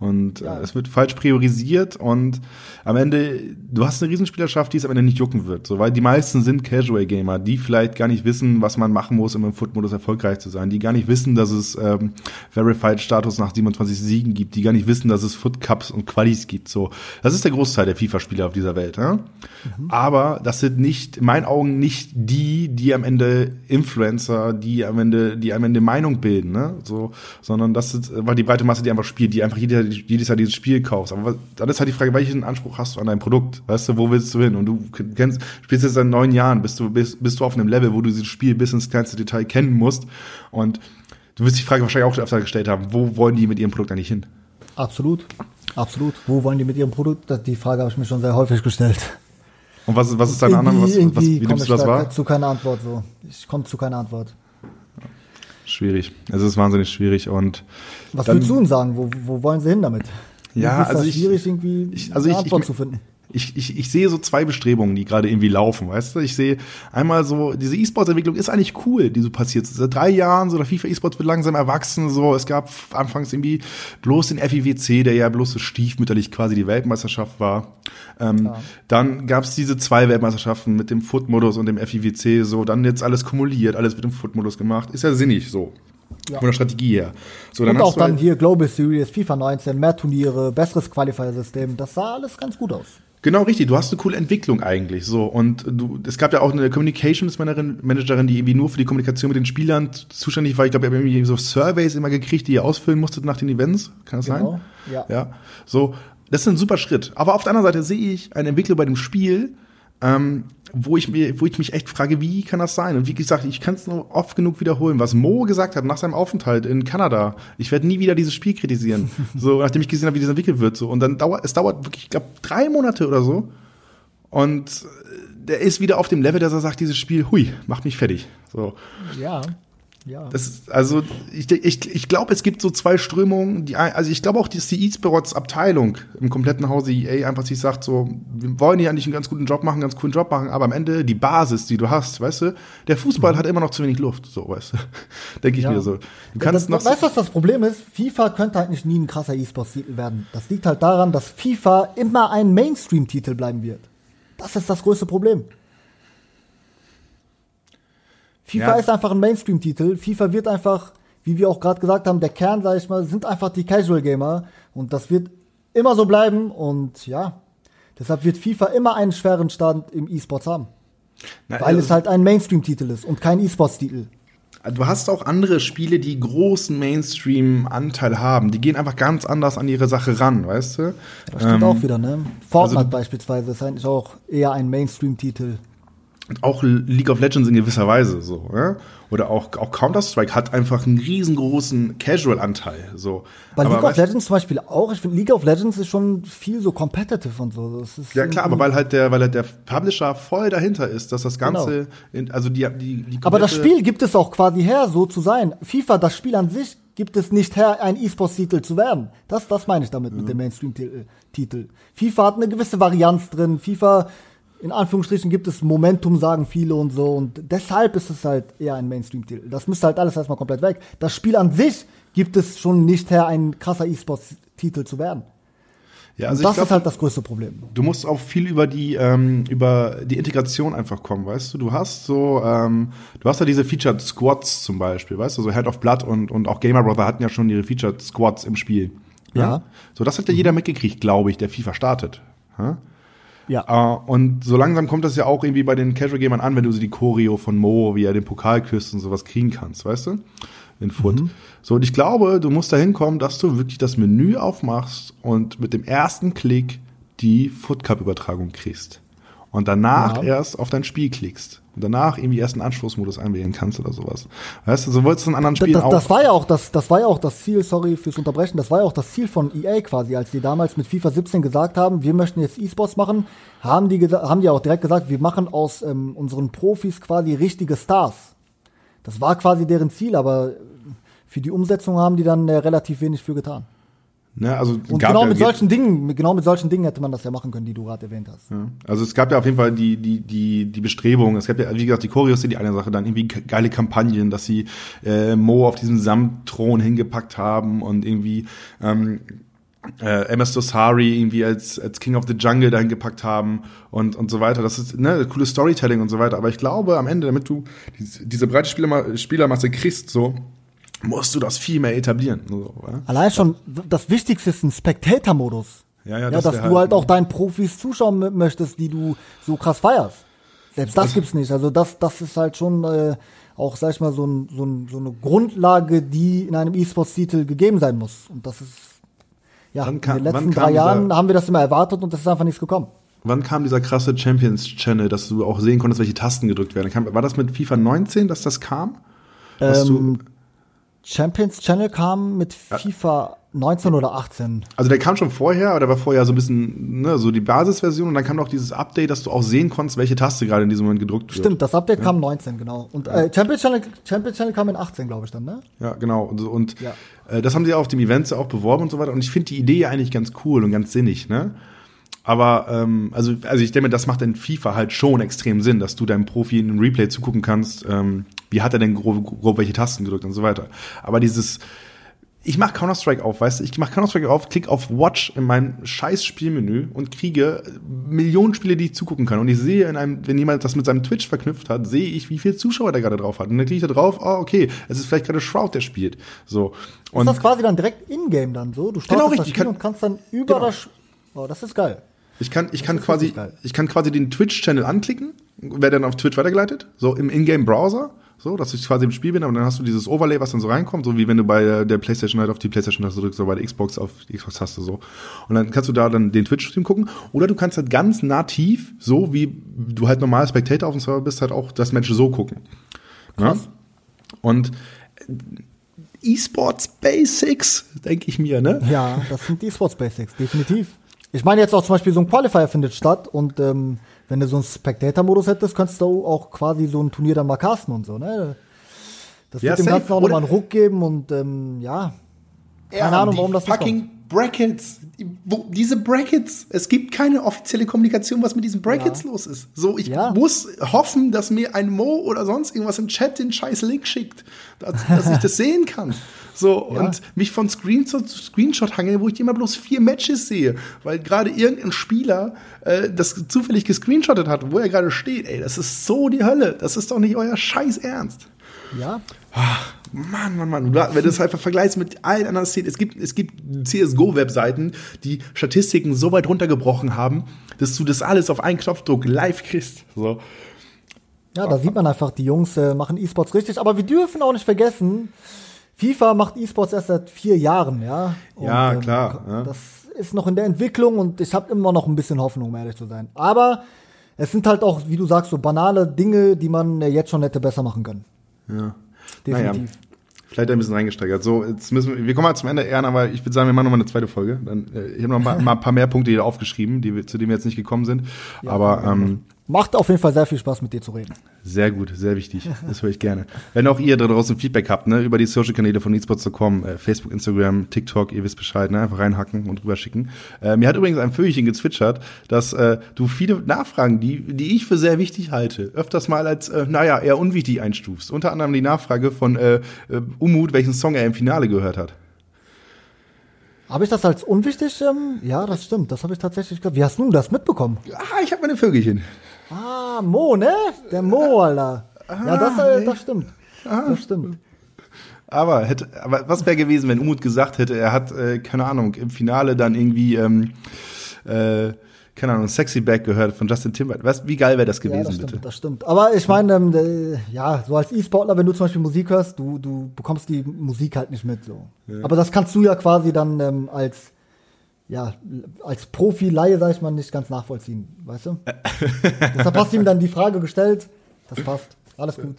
Und ja. äh, es wird falsch priorisiert und am Ende, du hast eine Riesenspielerschaft, die es am Ende nicht jucken wird. So, weil die meisten sind Casual-Gamer, die vielleicht gar nicht wissen, was man machen muss, um im Foot-Modus erfolgreich zu sein. Die gar nicht wissen, dass es ähm, Verified-Status nach 27 Siegen gibt, die gar nicht wissen, dass es Foot-Cups und Qualis gibt. So, Das ist der Großteil der FIFA-Spieler auf dieser Welt. Ja? Mhm. Aber das sind nicht, in meinen Augen nicht die, die am Ende Influencer, die am Ende, die am Ende Meinung bilden, ne? So, sondern das ist, war die breite Masse, die einfach spielt, die einfach jeder jedes Jahr dieses Spiel kaufst. Aber dann ist halt die Frage, welchen Anspruch hast du an dein Produkt? Weißt du, wo willst du hin? Und du kennst, spielst jetzt seit neun Jahren, bist du, bist, bist du auf einem Level, wo du dieses Spiel bis ins kleinste Detail kennen musst. Und du wirst die Frage wahrscheinlich auch öfter gestellt haben, wo wollen die mit ihrem Produkt eigentlich hin? Absolut. Absolut. Wo wollen die mit ihrem Produkt? Die Frage habe ich mir schon sehr häufig gestellt. Und was, was ist deine? Was, was, wie nimmst du das wahr? Zu keiner Antwort so. Ich komme zu keiner Antwort. Schwierig. Es ist wahnsinnig schwierig und. Was dann, würdest du denn sagen? Wo, wo wollen sie hin damit? Ja, also ich, schwierig irgendwie ich, also eine Antwort ich, zu finden ich, ich, ich sehe so zwei Bestrebungen, die gerade irgendwie laufen, weißt du? Ich sehe einmal so, diese E-Sports-Entwicklung ist eigentlich cool, die so passiert. Seit drei Jahren, so der FIFA E-Sports wird langsam erwachsen, so. Es gab anfangs irgendwie bloß den FIWC, der ja bloß so stiefmütterlich quasi die Weltmeisterschaft war. Ähm, ja. Dann gab es diese zwei Weltmeisterschaften mit dem Foot-Modus und dem FIWC, so. Dann jetzt alles kumuliert, alles mit dem Foot-Modus gemacht. Ist ja sinnig, so. Ja. Von der Strategie her. So, und auch dann halt hier Global Series, FIFA 19, mehr Turniere, besseres Qualifier-System. Das sah alles ganz gut aus. Genau, richtig. Du hast eine coole Entwicklung eigentlich. So und du, es gab ja auch eine Communications Managerin, die irgendwie nur für die Kommunikation mit den Spielern zuständig war. Ich glaube, ihr habt irgendwie so Surveys immer gekriegt, die ihr ausfüllen musstet nach den Events. Kann das genau. sein? Ja. Ja. So, das ist ein super Schritt. Aber auf der anderen Seite sehe ich eine Entwicklung bei dem Spiel, ähm, wo ich mir, wo ich mich echt frage, wie kann das sein? Und wie gesagt, ich kann es nur oft genug wiederholen, was Mo gesagt hat nach seinem Aufenthalt in Kanada. Ich werde nie wieder dieses Spiel kritisieren. so, nachdem ich gesehen habe, wie das entwickelt wird. So. Und dann dauert, es dauert wirklich, ich glaube, drei Monate oder so. Und der ist wieder auf dem Level, dass er sagt, dieses Spiel, hui, macht mich fertig. So. Ja. Ja. Das, also ich, ich, ich glaube, es gibt so zwei Strömungen. Die, also ich glaube auch, dass die E-Sports Abteilung im kompletten Hause EA einfach sich sagt so, wir wollen hier eigentlich einen ganz guten Job machen, einen ganz coolen Job machen, aber am Ende die Basis, die du hast, weißt du, der Fußball mhm. hat immer noch zu wenig Luft, so weißt du, denke ich ja. mir so. Du kannst das, noch weißt du, was das Problem ist? FIFA könnte halt nicht nie ein krasser E-Sports-Titel werden. Das liegt halt daran, dass FIFA immer ein Mainstream-Titel bleiben wird. Das ist das größte Problem. FIFA ja. ist einfach ein Mainstream-Titel. FIFA wird einfach, wie wir auch gerade gesagt haben, der Kern, sag ich mal, sind einfach die Casual-Gamer. Und das wird immer so bleiben. Und ja, deshalb wird FIFA immer einen schweren Stand im E-Sports haben. Na, weil also es halt ein Mainstream-Titel ist und kein E-Sports-Titel. Du hast auch andere Spiele, die großen Mainstream-Anteil haben. Die gehen einfach ganz anders an ihre Sache ran, weißt du? Das stimmt ähm, auch wieder, ne? Fortnite also, beispielsweise ist eigentlich auch eher ein Mainstream-Titel auch League of Legends in gewisser Weise so, ja? Oder auch, auch Counter-Strike hat einfach einen riesengroßen Casual-Anteil. So. Bei aber League of Legends zum Beispiel auch. Ich finde, League of Legends ist schon viel so competitive und so. ja, klar, aber weil halt der, weil halt der Publisher voll dahinter ist, dass das Ganze, genau. in, also die, die, die Aber das Spiel gibt es auch quasi her, so zu sein. FIFA, das Spiel an sich, gibt es nicht her, ein E-Sports-Titel zu werden. Das, das meine ich damit, mhm. mit dem Mainstream-Titel. FIFA hat eine gewisse Varianz drin. FIFA in Anführungsstrichen gibt es Momentum, sagen viele und so. Und deshalb ist es halt eher ein Mainstream-Titel. Das müsste halt alles erstmal komplett weg. Das Spiel an sich gibt es schon nicht her, ein krasser E-Sports-Titel zu werden. Ja, also das glaub, ist halt das größte Problem. Du musst auch viel über die ähm, über die Integration einfach kommen, weißt du. Du hast so, ähm, du hast ja diese Featured Squads zum Beispiel, weißt du, so Head of Blood und und auch Gamer Brother hatten ja schon ihre Featured Squads im Spiel. Ja. ja? So, das hat ja jeder mitgekriegt, glaube ich, der FIFA startet. Ja? Ja. Uh, und so langsam kommt das ja auch irgendwie bei den Casual Gamern an, wenn du so die Choreo von Mo, wie er den Pokal küsst und sowas kriegen kannst, weißt du? In Foot. Mhm. So, und ich glaube, du musst dahin kommen, dass du wirklich das Menü aufmachst und mit dem ersten Klick die Foot Cup Übertragung kriegst. Und danach ja. erst auf dein Spiel klickst und danach irgendwie erst einen Anschlussmodus einwählen kannst oder sowas. Weißt du, so wolltest du in anderen Spielen das, auch. Das war ja auch das, das war ja auch das Ziel, sorry fürs Unterbrechen, das war ja auch das Ziel von EA quasi, als die damals mit FIFA 17 gesagt haben, wir möchten jetzt E-Sports machen, haben die, haben die auch direkt gesagt, wir machen aus ähm, unseren Profis quasi richtige Stars. Das war quasi deren Ziel, aber für die Umsetzung haben die dann äh, relativ wenig für getan. Ne, also Und genau mit solchen Dingen, genau mit solchen Dingen hätte man das ja machen können, die du gerade erwähnt hast. Ja. Also es gab ja auf jeden Fall die, die, die, die Bestrebung, es gab ja, wie gesagt, die Choreos sind die eine Sache, dann irgendwie geile Kampagnen, dass sie äh, Mo auf diesem Samtthron hingepackt haben und irgendwie ähm, äh, MS Dosari irgendwie als, als King of the Jungle dahin gepackt haben und, und so weiter. Das ist ne, coole Storytelling und so weiter. Aber ich glaube, am Ende, damit du diese, breite Spielerma Spielermasse kriegst, so, musst du das viel mehr etablieren. So, ja? Allein schon, das Wichtigste ist ein Spectator-Modus. Ja, ja, Ja, dass du halt auch deinen Profis zuschauen möchtest, die du so krass feierst. Selbst das gibt's nicht. Also das, das ist halt schon äh, auch, sag ich mal, so, ein, so, ein, so eine Grundlage, die in einem E-Sports-Titel gegeben sein muss. Und das ist, ja, kam- in den letzten drei Jahren haben wir das immer erwartet und das ist einfach nichts gekommen. Wann kam dieser krasse Champions-Channel, dass du auch sehen konntest, welche Tasten gedrückt werden? Kam, war das mit FIFA 19, dass das kam? Ähm, Champions Channel kam mit FIFA 19 oder 18. also der kam schon vorher, aber der war vorher so ein bisschen, ne, so die Basisversion und dann kam noch dieses Update, dass du auch sehen konntest, welche Taste gerade in diesem Moment gedrückt wird. Stimmt, das Update kam 19, genau. Und äh, Champions, Channel, Champions Channel kam in 18, glaube ich dann, ne? Ja, genau. Und, und Ja. äh, das haben sie auf dem Event ja auch beworben und so weiter. Und ich finde die Idee ja eigentlich ganz cool und ganz sinnig, ne? Aber ähm, also, also ich denke mir, das macht in FIFA halt schon extrem Sinn, dass du deinem Profi in einem Replay zugucken kannst, ähm, wie hat er denn grob, grob welche Tasten gedrückt und so weiter. Aber dieses, ich mach Counter-Strike auf, weißt du, ich mach Counter-Strike auf, klick auf Watch in mein scheiß Spielmenü und kriege Millionen Spiele, die ich zugucken kann. Und ich sehe in einem, wenn jemand das mit seinem Twitch verknüpft hat, sehe ich, wie viel Zuschauer der gerade drauf hat. Und dann klicke ich da drauf, oh, okay, es ist vielleicht gerade Shroud, der spielt. So. Und ist das quasi dann direkt in-game dann so? Du startest Genau, das richtig. Spiel Kann- und kannst dann über Genau. das... Oh, das ist geil. Ich kann, ich kann quasi, ich kann quasi den Twitch-Channel anklicken, werde dann auf Twitch weitergeleitet, so im Ingame-Browser, so, dass ich quasi im Spiel bin, aber dann hast du dieses Overlay, was dann so reinkommt, so wie wenn du bei der PlayStation halt auf die PlayStation-Taste drückst, oder bei der Xbox auf die Xbox-Taste so. Und dann kannst du da dann den Twitch-Stream gucken, oder du kannst halt ganz nativ, so wie du halt normal Spectator auf dem Server bist, halt auch das Match so gucken. Ja? Und E-Sports Basics, denke ich mir, ne? Ja, das sind die Sports Basics, definitiv. Ich meine jetzt auch zum Beispiel so ein Qualifier findet statt und ähm, wenn du so einen Spectator-Modus hättest, könntest du auch quasi so ein Turnier dann mal casten und so, ne? Das Ja, wird dem safe. Ganzen auch nochmal einen Ruck geben und ähm, ja, keine Ahnung, warum das fucking Brackets. Wo, diese Brackets. Es gibt keine offizielle Kommunikation, was mit diesen Brackets Ja. los ist. So, ich Ja. muss hoffen, dass mir ein Mo oder sonst irgendwas im Chat den scheiß Link schickt, dass, dass ich das sehen kann. So, Ja. und mich von Screenshot zu Screenshot hangeln, wo ich immer bloß vier Matches sehe, weil gerade irgendein Spieler äh, das zufällig gescreenshottet hat, wo er gerade steht. Ey, das ist so die Hölle. Das ist doch nicht euer Scheiß Ernst. ja, Mann, Mann, Mann. Du- Wenn du das einfach vergleichst mit allen anderen Szenen. Es gibt, es gibt CSGO-Webseiten, die Statistiken so weit runtergebrochen haben, dass du das alles auf einen Knopfdruck live kriegst. So. ja, da sieht man einfach, die Jungs äh, machen E-Sports richtig, aber wir dürfen auch nicht vergessen, FIFA macht E-Sports erst seit vier Jahren, ja. Und, Ja, klar, ja. Das ist noch in der Entwicklung und ich habe immer noch ein bisschen Hoffnung, um ehrlich zu sein. Aber es sind halt auch, wie du sagst, so banale Dinge, die man jetzt schon hätte besser machen können. Ja. Definitiv. Naja, vielleicht ein bisschen reingesteigert. So, jetzt müssen wir, wir kommen mal zum Ende, Ehren, aber ich würde sagen, wir machen noch mal eine zweite Folge. Dann, äh, ich habe noch mal, mal ein paar mehr Punkte hier aufgeschrieben, die zu denen wir jetzt nicht gekommen sind. aber ähm, Macht auf jeden Fall sehr viel Spaß, mit dir zu reden. Sehr gut, sehr wichtig. Das höre ich gerne. Wenn auch ihr da draußen Feedback habt, ne, über die Social-Kanäle von esports.com, äh, Facebook, Instagram, TikTok, ihr wisst Bescheid, ne, einfach reinhacken und rüberschicken. Äh, mir hat übrigens ein Vögelchen gezwitschert, dass äh, du viele Nachfragen, die, die ich für sehr wichtig halte, öfters mal als, äh, naja, eher unwichtig einstufst. Unter anderem die Nachfrage von äh, äh, Umut, welchen Song er im Finale gehört hat. Habe ich das als unwichtig? Ähm, ja, das stimmt. Das habe ich tatsächlich gehört. Wie hast du das mitbekommen? Ah, ich habe meine Vögelchen. Ah, Mo, ne? Der Mo, Alter. Ja, das, äh, das stimmt. Das stimmt. Aber, hätte, aber was wäre gewesen, wenn Umut gesagt hätte, er hat, äh, keine Ahnung, im Finale dann irgendwie, ähm, äh, keine Ahnung, Sexy Back gehört von Justin Timberlake. Was, wie geil wäre das Ja, gewesen, das stimmt, bitte? das stimmt. Aber ich meine, ähm, äh, ja, so als E-Sportler, wenn du zum Beispiel Musik hörst, du, du bekommst die Musik halt nicht mit so. Aber das kannst du ja quasi dann ähm, als ja, als Profi-Laie, sag ich mal, nicht ganz nachvollziehen, weißt du? Deshalb hast du ihm dann die Frage gestellt, das passt, alles gut.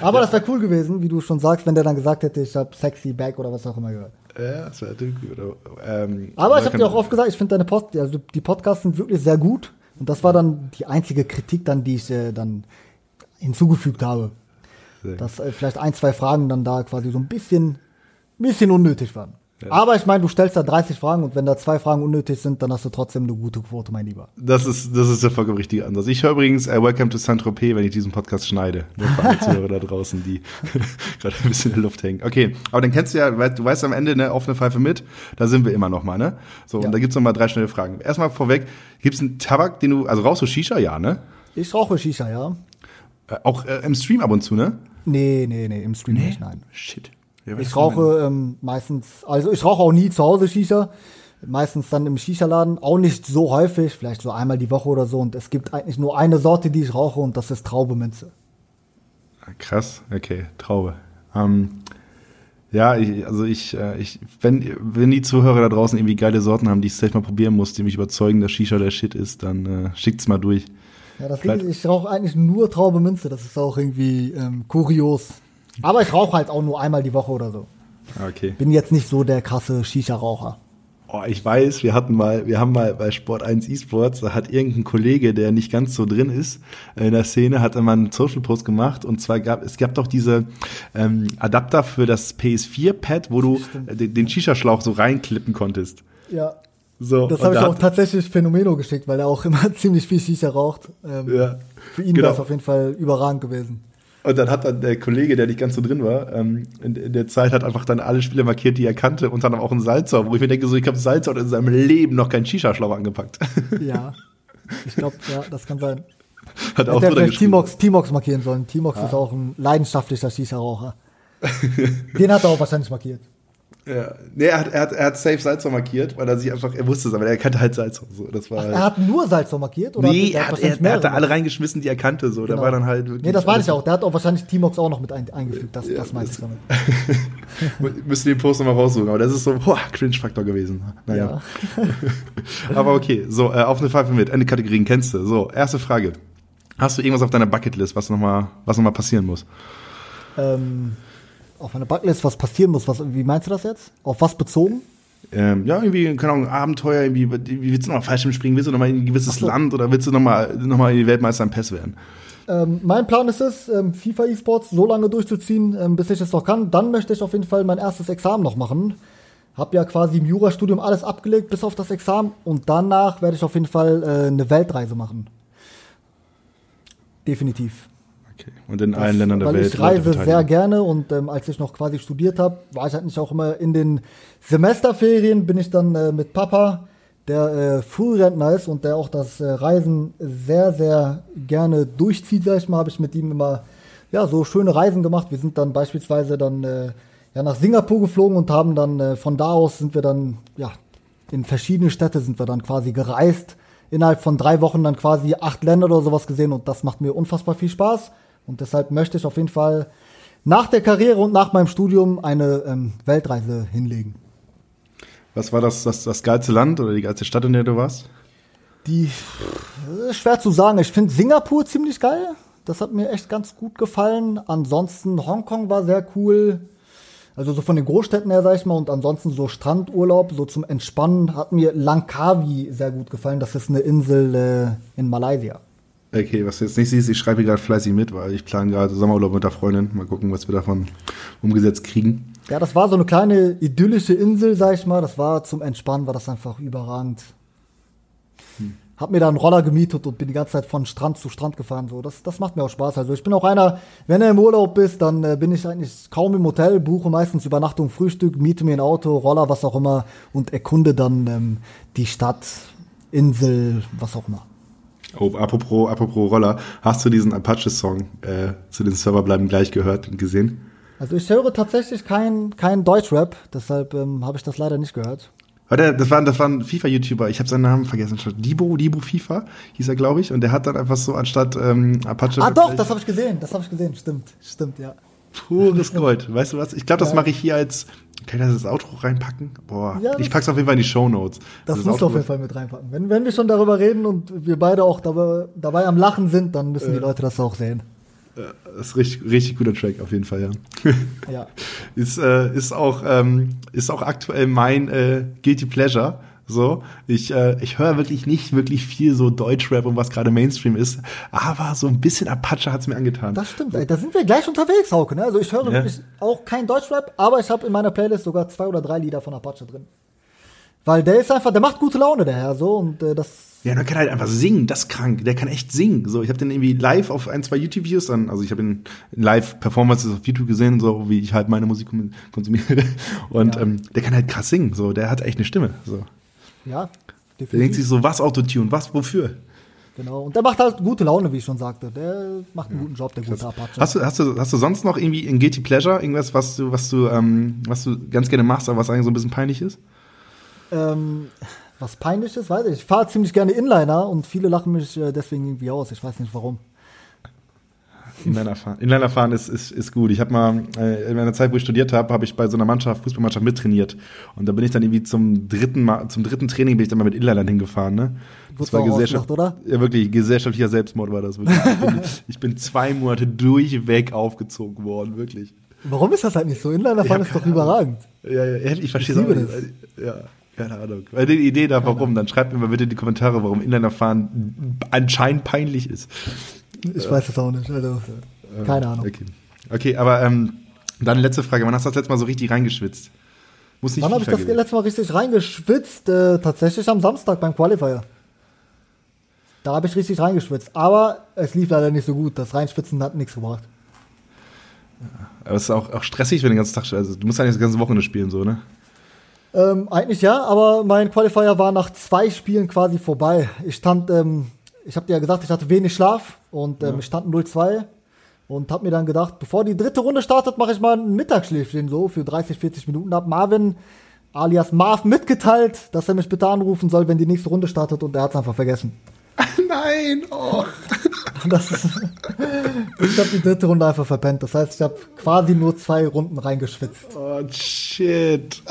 Aber das wäre cool gewesen, wie du schon sagst, wenn der dann gesagt hätte, ich habe sexy back oder was auch immer gehört. Ja, das wäre natürlich gut. Ähm, Aber ich habe dir auch oft gesagt, ich finde deine Post, also die Podcasts sind wirklich sehr gut. Und das war dann die einzige Kritik dann, die ich äh, dann hinzugefügt habe. Dass äh, vielleicht ein, zwei Fragen dann da quasi so ein bisschen, bisschen unnötig waren. Aber ich meine, du stellst da 30 Fragen und wenn da zwei Fragen unnötig sind, dann hast du trotzdem eine gute Quote, mein Lieber. Das ist, das ist der vollkommen richtige Ansatz. Ich höre übrigens äh, Welcome to Saint-Tropez, wenn ich diesen Podcast schneide. Nur für alle Zuhörer da draußen, die gerade ein bisschen in der Luft hängen. Okay, aber dann kennst du ja, du weißt am Ende, ne, offene Pfeife mit, da sind wir immer noch mal, ne? So, Ja. und da gibt's noch mal drei schnelle Fragen. Erstmal vorweg, gibt's einen Tabak, den du, also rauchst du Shisha, ja, ne? Ich rauche Shisha, ja? Äh, auch äh, im Stream ab und zu, ne? Nee, nee, nee, im Stream nicht, nein. Shit. Weiß Ich rauche ähm, meistens, also ich rauche auch nie zu Hause Shisha. Meistens dann im Shisha-Laden, auch nicht so häufig, vielleicht so einmal die Woche oder so. Und es gibt eigentlich nur eine Sorte, die ich rauche, und das ist Traubeminze. Ah, Krass, okay, Traube. Ähm, ja, ich, also ich, äh, ich, wenn, wenn die Zuhörer da draußen irgendwie geile Sorten haben, die ich safe mal probieren muss, die mich überzeugen, dass Shisha der Shit ist, dann äh, schickt's mal durch. Ja, das Ding ist, ich rauche eigentlich nur Traubeminze, das ist auch irgendwie ähm, kurios. Aber ich rauche halt auch nur einmal die Woche oder so. Ah, Okay. Bin jetzt nicht so der krasse Shisha-Raucher. Oh, ich weiß, wir hatten mal, wir haben mal bei Sport 1 E-Sports, da hat irgendein Kollege, der nicht ganz so drin ist äh, in der Szene, hat immer einen Social Post gemacht und zwar gab es gab doch diese ähm, Adapter für das PS4-Pad, wo du äh, den, den Shisha-Schlauch so reinklippen konntest. Ja. So, Das habe ich auch tatsächlich Phänomeno geschickt, weil er auch immer ziemlich viel Shisha raucht. Ähm, Ja, Für ihn genau. wäre es auf jeden Fall überragend gewesen. Und dann hat dann der Kollege, der nicht ganz so drin war, ähm, in, in der Zeit hat einfach dann alle Spiele markiert, die er kannte, unter anderem auch ein Salzau, wo ich mir denke, so ich Salzau hat in seinem Leben noch keinen Shisha-Schlauch angepackt. Ja. Ich glaube, ja, das kann sein. hat auch drunter vielleicht. Timox, Timox markieren sollen. Timox ist auch ein leidenschaftlicher Shisha-Raucher. Den hat er auch wahrscheinlich markiert. Ja. Nee, er hat, er hat, er hat safe Salzau markiert, weil er sich einfach, er wusste es, aber er kannte halt Salzau. So, das war Er hat nur Salzau markiert? Oder nee, er hat, er, er hat da alle reingeschmissen, die er kannte. So, da Genau. war dann halt wirklich. Nee, das alles- ich auch. Der hat auch wahrscheinlich Timox auch noch mit ein, eingefügt. Das, das meine ich damit. Müssen den Post nochmal raussuchen, aber das ist so, boah, Cringe-Faktor gewesen. Naja. aber okay, so, äh, auf eine Pfeife mit. Ende Kategorien kennst du. So, erste Frage. Hast du irgendwas auf deiner Bucketlist, was nochmal, was noch mal passieren muss? Ähm, auf einer Bucketlist, was passieren muss. Was, wie meinst du das jetzt? Auf was bezogen? Ähm, ja, irgendwie, keine Ahnung, Abenteuer, irgendwie, wie willst du nochmal Fallschirm springen? Willst du nochmal in ein gewisses so. Land oder willst du nochmal noch mal die Weltmeister im PES werden? Ähm, mein Plan ist es, ähm, FIFA E-Sports so lange durchzuziehen, ähm, bis ich es noch kann. Dann möchte ich auf jeden Fall mein erstes Examen noch machen. Hab ja quasi im Jurastudium alles abgelegt, bis auf das Examen. Und danach werde ich auf jeden Fall äh, eine Weltreise machen. Definitiv. Okay. Und in allen Ländern der weil Welt. ich reise sehr gerne und ähm, als ich noch quasi studiert habe, war ich halt nicht auch immer in den Semesterferien, bin ich dann äh, mit Papa, der äh, Frührentner ist und der auch das äh, Reisen sehr, sehr gerne durchzieht, sag ich mal, habe ich mit ihm immer ja, so schöne Reisen gemacht. Wir sind dann beispielsweise dann äh, ja, nach Singapur geflogen und haben dann äh, von da aus sind wir dann ja, in verschiedene Städte sind wir dann quasi gereist. Innerhalb von drei Wochen dann quasi acht Länder oder sowas gesehen und das macht mir unfassbar viel Spaß. Und deshalb möchte ich auf jeden Fall nach der Karriere und nach meinem Studium eine ähm, Weltreise hinlegen. Was war das, das, das geilste Land oder die geilste Stadt, in der du warst? Die äh, ist schwer zu sagen. Ich finde Singapur ziemlich geil. Das hat mir echt ganz gut gefallen. Ansonsten Hongkong war sehr cool. Also so von den Großstädten her, sag ich mal. Und ansonsten so Strandurlaub, so zum Entspannen, hat mir Langkawi sehr gut gefallen. Das ist eine Insel äh, in Malaysia. Okay, was du jetzt nicht siehst, ich schreibe gerade fleißig mit, weil ich plane gerade Sommerurlaub mit der Freundin. Mal gucken, was wir davon umgesetzt kriegen. Ja, das war so eine kleine idyllische Insel, sag ich mal. Das war zum Entspannen, war das einfach überragend. Hab mir da einen Roller gemietet und bin die ganze Zeit von Strand zu Strand gefahren. So, das, das macht mir auch Spaß. Also ich bin auch einer, wenn er im Urlaub bist, dann äh, bin ich eigentlich kaum im Hotel, buche meistens Übernachtung, Frühstück, miete mir ein Auto, Roller, was auch immer und erkunde dann ähm, die Stadt, Insel, was auch immer. Oh, apropos, apropos Roller, hast du diesen Apache-Song äh, zu den Server bleiben gleich gehört und gesehen? Also ich höre tatsächlich kein, kein Deutschrap, deshalb ähm, habe ich das leider nicht gehört. Warte, das war, das war ein FIFA-YouTuber, ich habe seinen Namen vergessen. Dibo, Dibo FIFA hieß er, glaube ich. Und der hat dann einfach so anstatt ähm, Apache. Ah doch, das habe ich gesehen, das habe ich gesehen, stimmt, stimmt, ja. Pures Gold. Weißt du was? Ich glaube, das mache ich hier als. Kann ich das ins Outro reinpacken? Boah, Ja, ich das- pack's auf jeden Fall in die Show Notes. Das, musst du auf jeden Fall mit reinpacken. Wenn, wenn wir schon darüber reden und wir beide auch dabei, dabei am Lachen sind, dann müssen die Leute das auch sehen. Das ist richtig, richtig guter Track, auf jeden Fall, ja. Ja. ist, äh, ist, auch, ähm, ist auch aktuell mein äh, Guilty Pleasure. So, ich, äh, ich höre wirklich nicht wirklich viel so Deutschrap und was gerade Mainstream ist, aber so ein bisschen Apache hat's mir angetan. Das stimmt, ey, da sind wir gleich unterwegs, Hauke. Ne? Also ich höre Ja. wirklich auch kein Deutschrap, aber ich habe in meiner Playlist sogar zwei oder drei Lieder von Apache drin. Weil der ist einfach, der macht gute Laune, der Herr, so und äh, das. Ja, der kann halt einfach singen, das ist krank. Der kann echt singen. So, ich habe den irgendwie live auf ein, zwei YouTube-Videos dann, also ich habe ihn in Live-Performances auf YouTube gesehen, so wie ich halt meine Musik kon- konsumiere. Und Ja. ähm, der kann halt krass singen. So, der hat echt eine Stimme. So. Ja, Der denkt sich so, was Autotune, was, wofür? Genau. Und der macht halt gute Laune, wie ich schon sagte. Der macht einen guten Job, der gute Apache. Hast du, hast du, hast du sonst noch irgendwie in Guilty Pleasure irgendwas, was du, was du, ähm, was du ganz gerne machst, aber was eigentlich so ein bisschen peinlich ist? Ähm, was peinlich ist, weiß ich. Ich fahre ziemlich gerne Inliner und viele lachen mich äh, deswegen irgendwie aus. Ich weiß nicht warum. Inliner fahren. Inliner fahren ist, ist, ist gut. Ich habe mal äh, in meiner Zeit, wo ich studiert habe, habe ich bei so einer Mannschaft, Fußballmannschaft mittrainiert. Und da bin ich dann irgendwie zum dritten Mal, zum dritten Training bin ich dann mal mit Inlinern hingefahren, ne? Du auch ausgelacht, oder? Ja, wirklich, gesellschaftlicher Selbstmord war das wirklich. Ich bin, ich bin zwei Monate durchweg aufgezogen worden, wirklich. Warum ist das halt nicht so? Inliner fahren Ja, ist doch überragend. Ja, ja, ich verstehe Ich nicht. Ja, keine Ahnung. Weil die Idee da, warum, dann schreibt mir mal bitte in die Kommentare, warum Inliner fahren anscheinend peinlich ist. Ich weiß es auch nicht. Also, keine Ahnung. Okay, okay aber ähm, dann letzte Frage. Wann hast du das letzte Mal so richtig reingeschwitzt? Muss nicht Wann habe ich das gewesen. letzte Mal richtig reingeschwitzt? Äh, tatsächlich am Samstag beim Qualifier. Da habe ich richtig reingeschwitzt. Aber es lief leider nicht so gut. Das Reinschwitzen hat nichts gebracht. Aber es ist auch, auch stressig, wenn du den ganzen Tag, also du musst eigentlich das ganze Wochenende spielen, so, ne? Ähm, eigentlich ja, aber mein Qualifier war nach zwei Spielen quasi vorbei. Ich stand, ähm, ich habe dir ja gesagt, ich hatte wenig Schlaf und ähm, ich stand 0-2 und habe mir dann gedacht, bevor die dritte Runde startet, mache ich mal ein Mittagsschläfchen so für 30, 40 Minuten. Hab Marvin alias Marv mitgeteilt, dass er mich bitte anrufen soll, wenn die nächste Runde startet und er hat es einfach vergessen. Nein! Oh. Das ist, ich habe die dritte Runde einfach verpennt. Das heißt, ich habe quasi nur zwei Runden reingeschwitzt. oh, shit.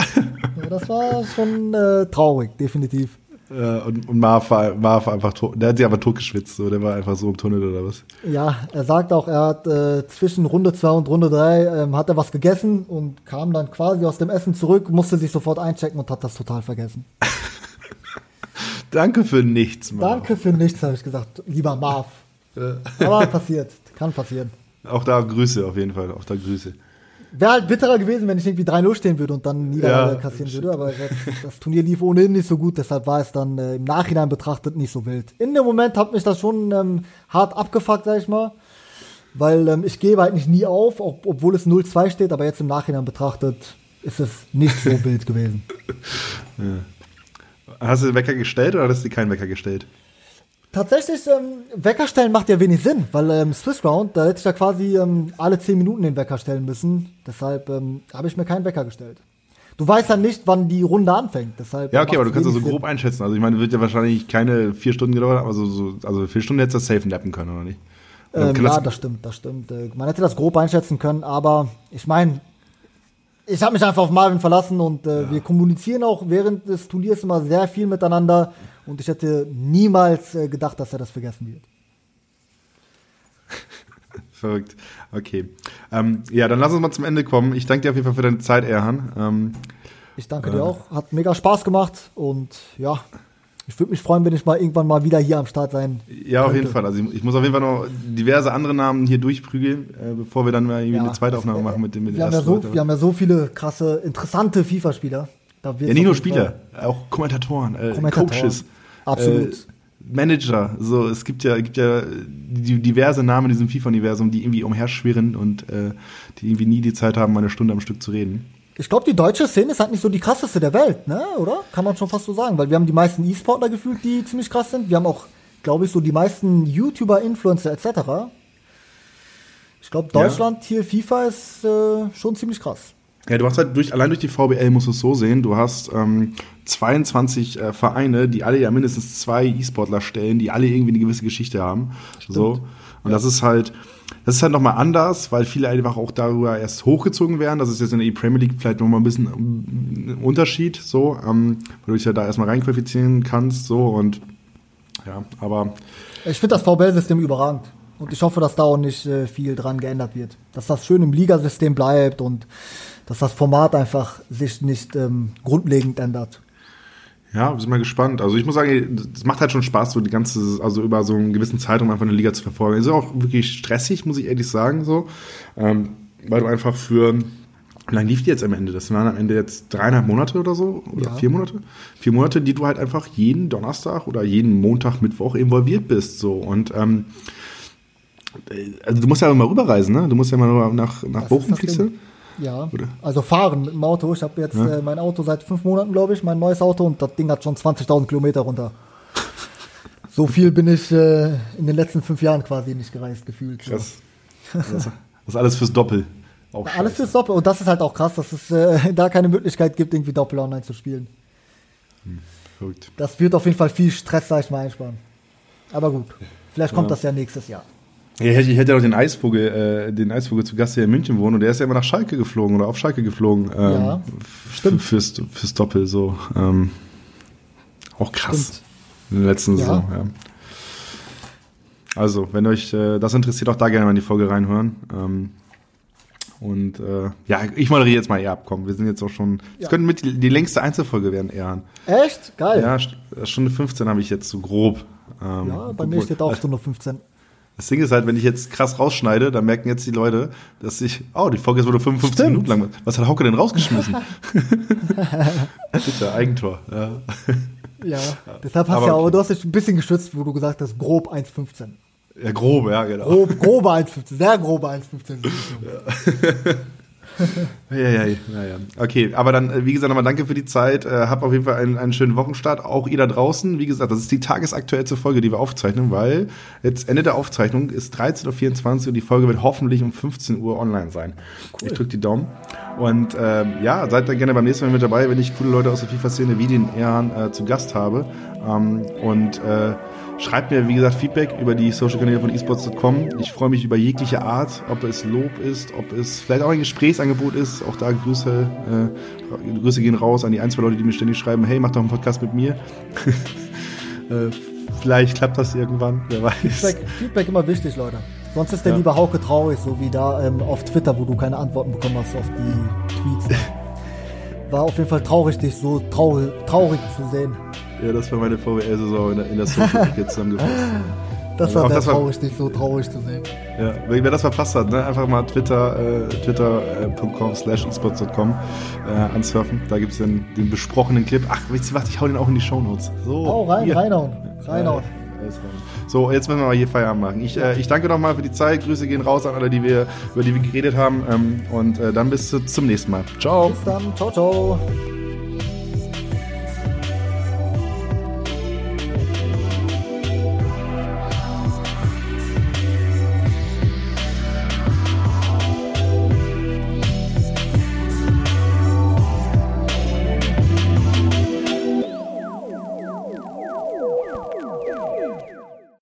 Ja, das war schon äh, traurig, definitiv. Ja, und, und Marv war, Marv einfach tot. Der hat sich aber totgeschwitzt, so. Der war einfach so im Tunnel oder was? Ja, er sagt auch, er hat äh, zwischen Runde 2 und Runde 3 ähm, hat er was gegessen und kam dann quasi aus dem Essen zurück, musste sich sofort einchecken und hat das total vergessen. Danke für nichts, Marv. Danke für nichts, habe ich gesagt, lieber Marv. Aber passiert, kann passieren. Auch da Grüße auf jeden Fall, auch da Grüße. Wäre halt bitterer gewesen, wenn ich irgendwie 3-0 stehen würde und dann Niederlage Ja, kassieren würde, aber das, das Turnier lief ohnehin nicht so gut, deshalb war es dann äh, im Nachhinein betrachtet nicht so wild. In dem Moment hat mich das schon ähm, hart abgefuckt, sag ich mal, weil ähm, ich gebe halt nicht nie auf, ob, obwohl es 0-2 steht, aber jetzt im Nachhinein betrachtet ist es nicht so wild gewesen. Hast du den Wecker gestellt oder hast du keinen Wecker gestellt? Tatsächlich, ähm, Wecker stellen macht ja wenig Sinn, weil ähm, Swiss Round, da hätte ich ja quasi ähm, alle 10 Minuten den Wecker stellen müssen. Deshalb ähm, habe ich mir keinen Wecker gestellt. Du weißt ja nicht, wann die Runde anfängt. Deshalb Ja, okay, aber du kannst das so grob einschätzen. Also ich meine, wird ja wahrscheinlich keine vier Stunden gedauert haben, also, so, also vier Stunden hättest du das safe nappen können, oder nicht? Oder Ähm, kann ja, das- stimmt, das stimmt. Äh, Man hätte das grob einschätzen können, aber ich meine, ich habe mich einfach auf Marvin verlassen und äh, wir kommunizieren auch während des Turniers immer sehr viel miteinander und ich hätte niemals äh, gedacht, dass er das vergessen wird. Verrückt. Okay. Ähm, ja, dann lass uns mal zum Ende kommen. Ich danke dir auf jeden Fall für deine Zeit, Erhan. Ähm, Ich danke dir auch, hat mega Spaß gemacht und ja, ich würde mich freuen, wenn ich mal irgendwann mal wieder hier am Start sein. ja, auf könnte. jeden Fall. Also ich, ich muss auf jeden Fall noch diverse andere Namen hier durchprügeln, äh, bevor wir dann mal irgendwie Ja, eine zweite Aufnahme machen mit dem mit Wir haben, ja so, wir haben ja so viele krasse, interessante FIFA-Spieler. Ja, nicht nur jeden Fall- Spieler, auch Kommentatoren, äh, Kommentatoren. Coaches, Absolut. Äh, Manager. So, es gibt ja, gibt ja die, diverse Namen in diesem FIFA-Universum, die irgendwie umherschwirren und äh, die irgendwie nie die Zeit haben, mal eine Stunde am Stück zu reden. Ich glaube, die deutsche Szene ist halt nicht so die krasseste der Welt, ne? Oder? Kann man schon fast so sagen, weil wir haben die meisten E-Sportler gefühlt, die ziemlich krass sind. Wir haben auch, glaube ich, so die meisten YouTuber, Influencer etc. Ich glaube, Ja. Deutschland hier FIFA ist äh, schon ziemlich krass. Ja, du hast halt durch, allein durch die VBL musst du es so sehen, du hast ähm, 22 äh, Vereine, die alle ja mindestens zwei E-Sportler stellen, die alle irgendwie eine gewisse Geschichte haben. So. Und das ist halt, das ist halt nochmal anders, weil viele einfach auch darüber erst hochgezogen werden. Das ist jetzt in der Premier League vielleicht nochmal ein bisschen ein Unterschied, so, ähm, weil du dich ja da erstmal reinqualifizieren kannst, so und ja, aber Ich finde das VBL-System überragend. Und ich hoffe, dass da auch nicht äh, viel dran geändert wird. Dass das schön im Ligasystem bleibt und dass das Format einfach sich nicht ähm, grundlegend ändert. Ja, sind mal gespannt. Also ich muss sagen, es macht halt schon Spaß, so die ganze, also über so einen gewissen Zeitraum einfach eine Liga zu verfolgen. Ist auch wirklich stressig, muss ich ehrlich sagen, so. Ähm, weil du einfach für, wie lange lief die jetzt am Ende? Das waren am Ende jetzt dreieinhalb Monate oder so? Oder Ja. vier Monate? Vier Monate, die du halt einfach jeden Donnerstag oder jeden Montag, Mittwoch involviert bist, so. Und, ähm, also du musst ja mal rüberreisen, ne? Du musst ja mal rüber nach, nach Bochum fliegst du? Ja, Oder? also fahren mit dem Auto. Ich habe jetzt Ja. äh, mein Auto seit fünf Monaten, glaube ich, mein neues Auto und das Ding hat schon 20.000 Kilometer runter. So viel bin ich äh, in den letzten fünf Jahren quasi nicht gereist gefühlt. So. Krass. Das, das ist alles fürs Doppel. Auch Alles scheiße. fürs Doppel und das ist halt auch krass, dass es äh, da keine Möglichkeit gibt, irgendwie Doppel online zu spielen. Verrückt. Das wird auf jeden Fall viel Stress, sag ich mal, einsparen. Aber gut, vielleicht kommt das ja nächstes Jahr. Ja, ich hätte- ja noch den Eisvogel, äh, den Eisvogel zu Gast, der in München wohnt, und der ist ja immer nach Schalke geflogen oder auf Schalke geflogen. Ähm, Ja, stimmt. Fürs, fürs Doppel so. Ähm, auch krass. Stimmt. In der letzten Ja. Saison, ja. Also, wenn euch äh, das interessiert, auch da gerne mal in die Folge reinhören. Ähm, und äh, ja, ich moderiere jetzt mal eher ab. Komm, wir sind jetzt auch schon. Das Ja. könnte mit die, die längste Einzelfolge werden, Erhan. Echt? Geil. Ja, St- Stunde 15 habe ich jetzt so grob. Ähm, Ja, bei mir steht auch Stunde 15. Das Ding ist halt, wenn ich jetzt krass rausschneide, dann merken jetzt die Leute, dass ich, oh, die Folge ist wurde 55 Stimmt. Minuten lang. Was hat Hauke denn rausgeschmissen? Bitte, Eigentor. Ja. Ja, deshalb hast Aber du ja, aber du hast dich ein bisschen geschützt, wo du gesagt hast, grob 1,15. ja, grob, ja, genau. Grob, grobe 1,15, sehr grobe 1,15. Ja, ja, ja, ja. Okay, aber dann, äh, wie gesagt, nochmal danke für die Zeit. Äh, hab auf jeden Fall einen, einen schönen Wochenstart. Auch ihr da draußen. Wie gesagt, das ist die tagesaktuellste Folge, die wir aufzeichnen, weil jetzt Ende der Aufzeichnung ist 13.24 Uhr und die Folge wird hoffentlich um 15 Uhr online sein. Ich drücke die Daumen. Und ähm, ja, seid dann gerne beim nächsten Mal mit dabei, wenn ich coole Leute aus der FIFA-Szene wie den Erhan äh, zu Gast habe. Ähm, und äh, Schreibt mir, wie gesagt, Feedback über die Social-Kanäle von esports.com. Ich freue mich über jegliche Art, ob es Lob ist, ob es vielleicht auch ein Gesprächsangebot ist. Auch da Grüße, äh, Grüße gehen raus an die ein, zwei Leute, die mir ständig schreiben, hey, mach doch einen Podcast mit mir. äh, vielleicht klappt das irgendwann, wer weiß. Feedback, Feedback immer wichtig, Leute. Sonst ist der Ja. liebe Hauke traurig, so wie da ähm, auf Twitter, wo du keine Antworten bekommen hast auf die Tweets. War auf jeden Fall traurig, dich so traurig, traurig zu sehen. Ja, das war meine VWL-Saison in der, in der Social-Ecke zusammengefasst. Das war sehr traurig, dich so traurig zu sehen. Ja, wer das verpasst hat, ne, einfach mal Twitter, äh, twitter.com slash esports.com äh, ansurfen. Da gibt's den, den besprochenen Clip. Ach, ihr was, ich hau den auch in die Shownotes. So, Hau rein, hier. reinhauen, reinhauen. So, jetzt müssen wir mal hier Feierabend machen. Ich, äh, ich danke nochmal für die Zeit. Grüße gehen raus an alle, die wir, über die wir geredet haben. Ähm, und äh, dann bis zu, zum nächsten Mal. Ciao. Bis dann, ciao, ciao.